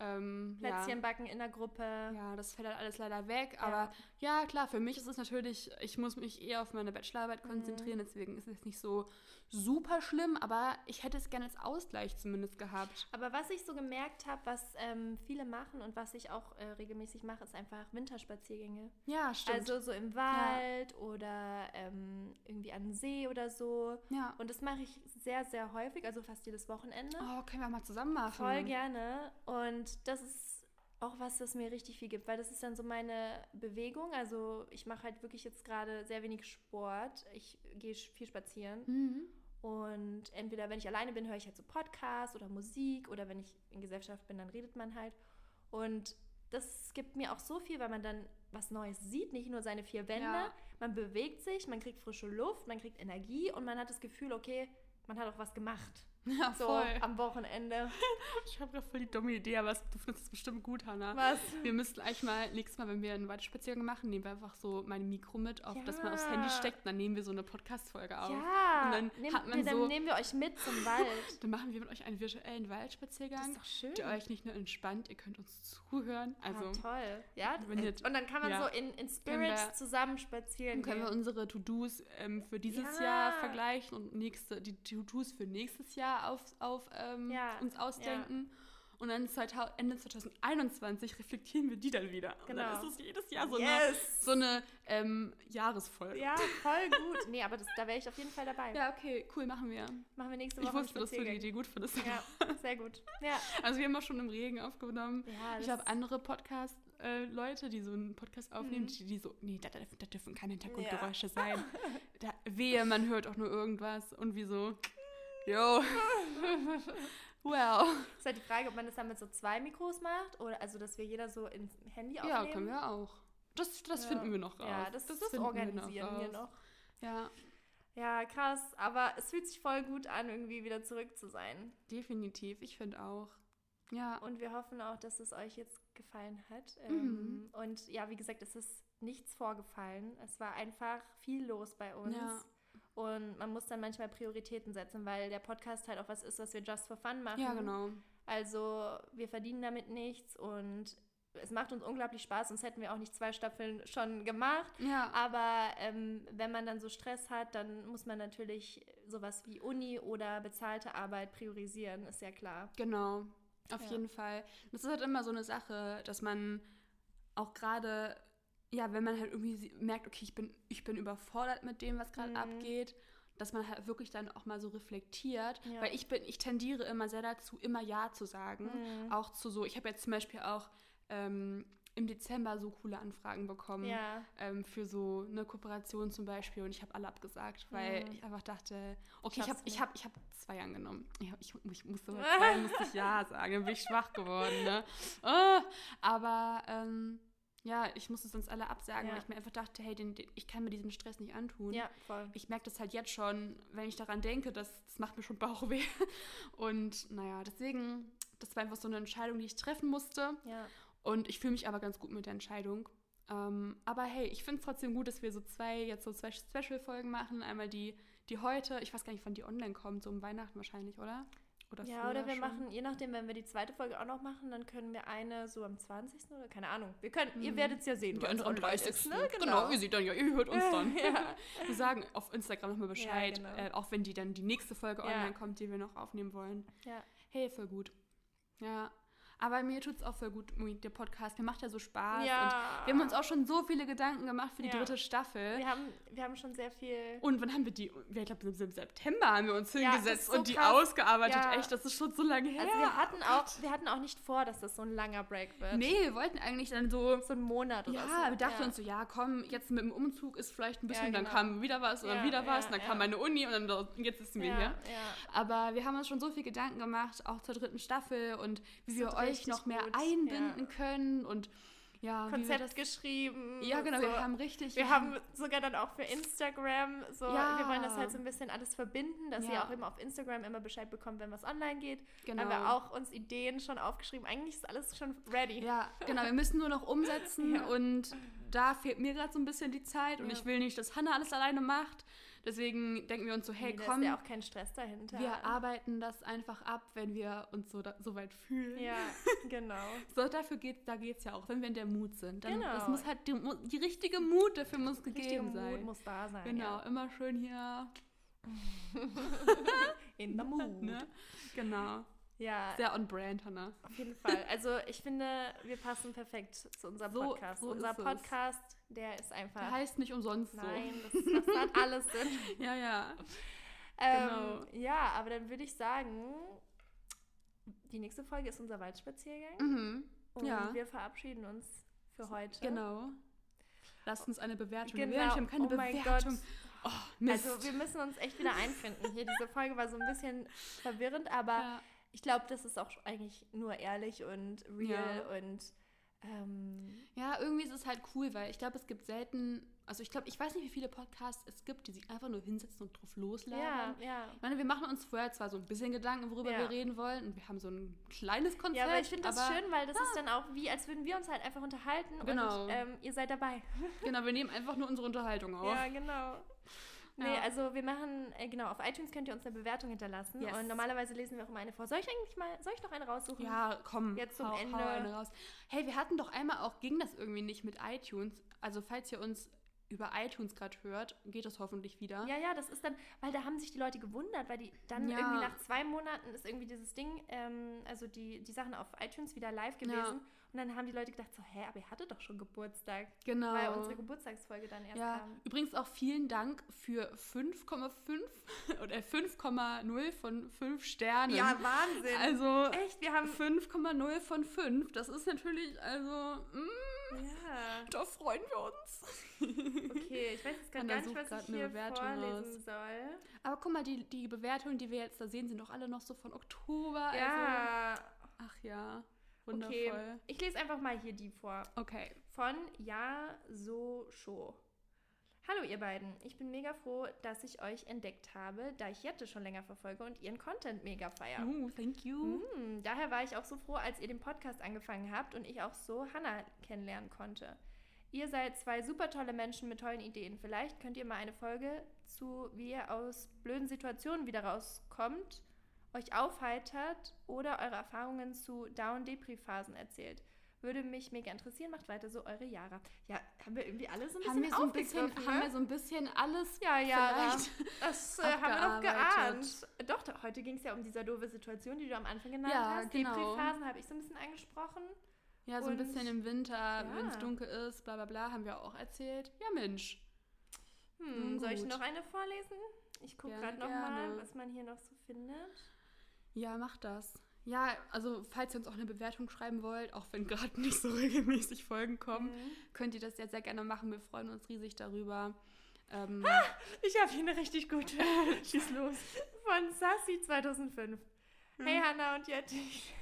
Ähm, Plätzchen ja. backen in der Gruppe. Ja, das fällt halt alles leider weg. Ja. Aber ja, klar, für mich ist es natürlich, ich muss mich eher auf meine Bachelorarbeit Mhm. konzentrieren, deswegen ist es nicht so super schlimm, aber ich hätte es gerne als Ausgleich zumindest gehabt. Aber was ich so gemerkt habe, was ähm, viele machen und was ich auch äh, regelmäßig mache, ist einfach Winterspaziergänge. Ja, stimmt. Also so im Wald oder ähm, irgendwie an See oder so. ja. Und das mache ich sehr, sehr häufig, also fast jedes Wochenende. Oh, können wir mal zusammen machen. Voll gerne. Und das ist auch was, das mir richtig viel gibt, weil das ist dann so meine Bewegung. Also ich mache halt wirklich jetzt gerade sehr wenig Sport. Ich gehe viel spazieren. Mhm. Und entweder, wenn ich alleine bin, höre ich halt so Podcasts oder Musik oder wenn ich in Gesellschaft bin, dann redet man halt. Und das gibt mir auch so viel, weil man dann was Neues sieht, nicht nur seine vier Wände. Ja. Man bewegt sich, man kriegt frische Luft, man kriegt Energie und man hat das Gefühl, okay, man hat auch was gemacht. Ja, So voll. am Wochenende. Ich habe gerade voll die dumme Idee, aber du findest es bestimmt gut, Hannah. Was? Wir müssten eigentlich mal, nächstes Mal, wenn wir einen Waldspaziergang machen, nehmen wir einfach so mein Mikro mit, auf, dass man aufs Ja. Handy steckt, dann nehmen wir so eine Podcast-Folge auf. Ja, Und dann nehm, hat man wir, dann so- nehmen wir euch mit zum Wald. Dann machen wir mit euch einen virtuellen Das Waldspaziergang, ist doch schön. der euch nicht nur entspannt, ihr könnt uns zuhören. Also ah, toll. Ja, wenn ihr- und dann kann man ja. so in, in Spirits wir- zusammen spazieren dann können wir gehen. unsere To-Dos ähm, für dieses Ja. Jahr vergleichen und nächste, die To-Dos für nächstes Jahr auf, auf ähm, Ja, uns ausdenken. Und dann 2000, Ende 2021 reflektieren wir die dann wieder. Und Genau. dann ist es jedes Jahr so eine, yes. so eine ähm, Jahresfolge. Ja, voll gut. Nee, aber das, da wäre ich auf jeden Fall dabei. Ja, okay, cool, machen wir. Machen wir nächste Ich Woche einen wusste, dass du die. Idee gut findest. Ja, sehr gut. Ja, Also wir haben auch schon im Regen aufgenommen. ja Ich habe andere Podcast-Leute, die so einen Podcast aufnehmen, Mhm. die, die so, nee, da, da, da dürfen keine Hintergrundgeräusche sein. Da, wehe, man hört auch nur irgendwas und wie so, yo, well. ist halt die Frage, ob man das dann mit so zwei Mikros macht oder also, dass wir jeder so ins Handy aufnehmen. Ja, können wir auch. Das, das Ja. finden wir noch raus. Ja, das, das, finden organisieren wir raus. noch. Ja, Ja, krass. Aber es fühlt sich voll gut an, irgendwie wieder zurück zu sein. definitiv. Ich finde auch. Ja, Und wir hoffen auch, dass es euch jetzt gefallen hat. Mhm. Ähm, und ja, wie gesagt, es ist nichts vorgefallen. Es war einfach viel los bei uns. Ja. Und man muss dann manchmal Prioritäten setzen, weil der Podcast halt auch was ist, was wir just for fun machen. ja, genau. Also wir verdienen damit nichts und es macht uns unglaublich Spaß, sonst hätten wir auch nicht zwei Staffeln schon gemacht. Ja, Aber ähm, wenn man dann so Stress hat, dann muss man natürlich sowas wie Uni oder bezahlte Arbeit priorisieren, ist ja klar. Genau, auf Ja. jeden Fall. Das ist halt immer so eine Sache, dass man auch gerade, ja, wenn man halt irgendwie merkt, okay, ich bin, ich bin überfordert mit dem, was gerade Mhm. abgeht, dass man halt wirklich dann auch mal so reflektiert. Ja. Weil ich bin, ich tendiere immer sehr dazu, immer Ja zu sagen. Mhm. Auch zu so, ich habe jetzt zum Beispiel auch ähm, im Dezember so coole Anfragen bekommen. Ja, Ähm, für so eine Kooperation zum Beispiel und ich habe alle abgesagt, weil Mhm. ich einfach dachte, okay, ich habe ich hab, ich hab zwei angenommen. Ich, hab- ich, ich musste zwei musste ich ja sagen, dann bin ich schwach geworden. Ne? Ah, aber ähm, ja, ich musste sonst alle absagen, Ja. weil ich mir einfach dachte, hey, den, den, ich kann mir diesen Stress nicht antun. ja, voll. Ich merke das halt jetzt schon, wenn ich daran denke, das, das macht mir schon Bauchweh. Und naja, deswegen, das war einfach so eine Entscheidung, die ich treffen musste. Ja. Und ich fühle mich aber ganz gut mit der Entscheidung. Ähm, aber hey, ich finde es trotzdem gut, dass wir so zwei, jetzt so zwei Special-Folgen machen. Einmal die, die heute, ich weiß gar nicht, wann die online kommt, so um Weihnachten wahrscheinlich, oder? Oder Ja, oder wir schon? machen, je nachdem, wenn wir die zweite Folge auch noch machen, dann können wir eine so am 20. oder keine Ahnung. Wir können, ihr Mhm. werdet es ja sehen, Die andere am online 30. ist, ne? Genau. ihr seht dann ja, ihr hört uns dann. ja. Wir sagen auf Instagram nochmal Bescheid, genau. äh, auch wenn die dann die nächste Folge Ja. online kommt, die wir noch aufnehmen wollen. ja. Hey, voll gut. Ja. Aber mir tut es auch voll gut, der Podcast. Mir macht ja so Spaß. Ja. Und wir haben uns auch schon so viele Gedanken gemacht für die Ja. dritte Staffel. Wir haben, wir haben schon sehr viel. Und wann haben wir die? Ich glaube, im September haben wir uns Ja, hingesetzt so und die krass. ausgearbeitet. Ja. Echt, das ist schon so lange her. Also wir hatten auch, wir hatten auch nicht vor, dass das so ein langer Break wird. Nee, wir wollten eigentlich dann so. So ein Monat oder so. Ja, wir dachten uns so, ja, komm, jetzt mit dem Umzug ist vielleicht ein bisschen, Ja, dann genau. kam wieder was und dann wieder was, und dann kam meine Uni und dann jetzt sitzen wir hier. ja. Aber wir haben uns schon so viel Gedanken gemacht, auch zur dritten Staffel und wie wir wird euch noch mehr gut, einbinden ja. können und ja, Konzept das. geschrieben. Ja, genau, so. wir haben richtig. Wir haben sogar dann auch für Instagram so, Ja. wir wollen das halt so ein bisschen alles verbinden, dass ihr Ja. auch immer auf Instagram immer Bescheid bekommt, wenn was online geht. Genau. Haben wir auch uns Ideen schon aufgeschrieben. Eigentlich ist alles schon ready. Ja, genau, wir müssen nur noch umsetzen Ja. und da fehlt mir gerade so ein bisschen die Zeit und ich will nicht, dass Hannah alles alleine macht. Deswegen denken wir uns so, hey, Nee, da komm, ist ja auch kein Stress dahinter. wir arbeiten das einfach ab, wenn wir uns so, da, so weit fühlen. Ja, genau. So, dafür geht, da geht es ja auch, wenn wir in der Mut sind. Dann, Das Genau. muss halt, die, die richtige Mut dafür muss Richtige gegeben Mut sein. muss da sein. Genau, immer schön hier. Ja. In der Mut. Ne? Genau. Ja, Sehr on brand, Hannah. auf jeden Fall. Also ich finde, wir passen perfekt zu unserem So- Podcast. so Unser. Podcast, der ist einfach. Der heißt nicht umsonst Nein, das, das hat alles Sinn. so. Ja, ja. Ähm, Genau. Ja, aber dann würde ich sagen, die nächste Folge ist unser Waldspaziergang. Mhm. Und ja. wir verabschieden uns für heute. Genau. Lasst uns eine Bewertung. Genau. Wir haben keine oh mein Bewertung. Gott. Oh, Mist. Also wir müssen uns echt wieder einfinden. Hier, diese Folge war so ein bisschen verwirrend, aber ja. ich glaube, das ist auch eigentlich nur ehrlich und real Ja. und ähm, irgendwie ist es halt cool, weil ich glaube, es gibt selten, also ich glaube, ich weiß nicht, wie viele Podcasts es gibt, die sich einfach nur hinsetzen und drauf ja, loslabern. ja. Ich meine, wir machen uns vorher zwar so ein bisschen Gedanken, worüber Ja. wir reden wollen und wir haben so ein kleines Konzept. Ja, aber ich finde das aber schön, weil das ist dann auch wie, als würden wir uns halt einfach unterhalten Genau. und ähm, ihr seid dabei. Genau, wir nehmen einfach nur unsere Unterhaltung auf. Ja, genau. Nee, Ja. also wir machen, äh, genau, auf iTunes könnt ihr uns eine Bewertung hinterlassen. Yes. Und normalerweise lesen wir auch immer eine vor. Soll ich eigentlich mal, soll ich noch eine raussuchen? Ja, komm. Jetzt zum hau, Ende. Hau eine raus. Hey, wir hatten doch einmal auch, ging das irgendwie nicht mit iTunes. Also falls ihr uns über iTunes gerade hört, geht das hoffentlich wieder. Ja, ja, das ist dann, weil da haben sich die Leute gewundert, weil die dann Ja. irgendwie nach zwei Monaten ist irgendwie dieses Ding, ähm, also die, die Sachen auf iTunes wieder live gewesen. Ja. Und dann haben die Leute gedacht so, hä, aber ihr hattet doch schon Geburtstag. Genau. Weil unsere Geburtstagsfolge dann erst ja, kam. übrigens auch vielen Dank für 5,5 oder 5,0 von 5 Sternen. Wahnsinn. Also Echt, wir haben... 5,0 von 5. Das ist natürlich, also, mm, Ja. da freuen wir uns. Okay, ich weiß jetzt gar nicht, was ich hier Bewertung vorlesen raus. soll. Aber guck mal, die, die Bewertungen, die wir jetzt da sehen, sind doch alle noch so von Oktober. Also, Ja, ach ja, wundervoll. okay. Ich lese einfach mal hier die vor. Okay. Von Ja So Show. Hallo ihr beiden, ich bin mega froh, dass ich euch entdeckt habe, da ich Jette schon länger verfolge und ihren Content mega feier. Oh, thank you. Hm, daher war ich auch so froh, als ihr den Podcast angefangen habt und ich auch so Hannah kennenlernen konnte. Ihr seid zwei super tolle Menschen mit tollen Ideen. Vielleicht könnt ihr mal eine Folge zu, wie ihr aus blöden Situationen wieder rauskommt, euch aufheitert oder eure Erfahrungen zu Down-Depri-Phasen erzählt. Würde mich mega interessieren. Macht weiter so, eure Jara. Ja, haben wir irgendwie alle so ein Haben bisschen wir, so ein bisschen, aufgegriffen, haben ne? wir so ein bisschen alles Ja, ja, vielleicht das äh, haben wir doch geahnt. Doch, doch heute ging es ja um diese doofe Situation, die du am Anfang genannt Ja, hast. genau. Depri-Phasen habe ich so ein bisschen angesprochen. Ja, so ein Und- bisschen im Winter, wenn es Ja. dunkel ist, bla bla bla, haben wir auch erzählt. Ja, Mensch. Hm, soll ich noch eine vorlesen? Ich gucke gerade noch mal, gerne. was man hier noch so findet. Ja, mach das. Ja, also falls ihr uns auch eine Bewertung schreiben wollt, auch wenn gerade nicht so regelmäßig Folgen kommen, Mhm. könnt ihr das jetzt sehr gerne machen. Wir freuen uns riesig darüber. Ähm, Ich habe hier eine richtig gute. Schieß los. Von Sassy 2005. Hey Hannah und Jetti. ich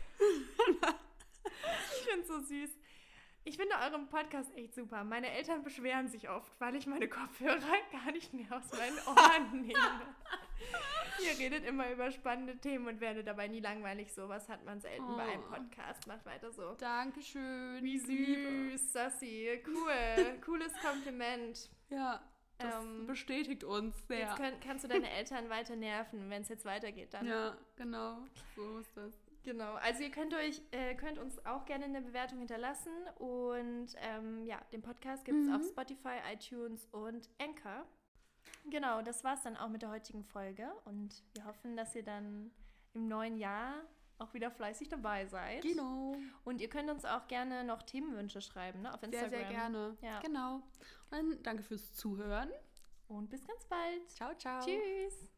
finde so süß. Ich finde euren Podcast echt super. Meine Eltern beschweren sich oft, weil ich meine Kopfhörer gar nicht mehr aus meinen Ohren nehme. Ihr redet immer über spannende Themen und werdet dabei nie langweilig. Sowas hat man selten bei einem Oh. Podcast. Macht weiter so. Dankeschön. Wie Liebe. süß, Sassy. Cool. Cooles Kompliment. Ja, das Ähm, bestätigt uns sehr. Jetzt könnt, kannst du deine Eltern weiter nerven, wenn es jetzt weitergeht. Dann. ja, genau. So ist das. Genau. Also ihr könnt euch, äh, könnt uns auch gerne eine Bewertung hinterlassen. Und ähm, ja, den Podcast gibt es Mhm. auf Spotify, iTunes und Anchor. Genau, das war's dann auch mit der heutigen Folge. Und wir hoffen, dass ihr dann im neuen Jahr auch wieder fleißig dabei seid. Genau. Und ihr könnt uns auch gerne noch Themenwünsche schreiben, ne? Auf Instagram. Sehr, sehr gerne. Ja. Genau. Und danke fürs Zuhören. Und bis ganz bald. Ciao, ciao. Tschüss.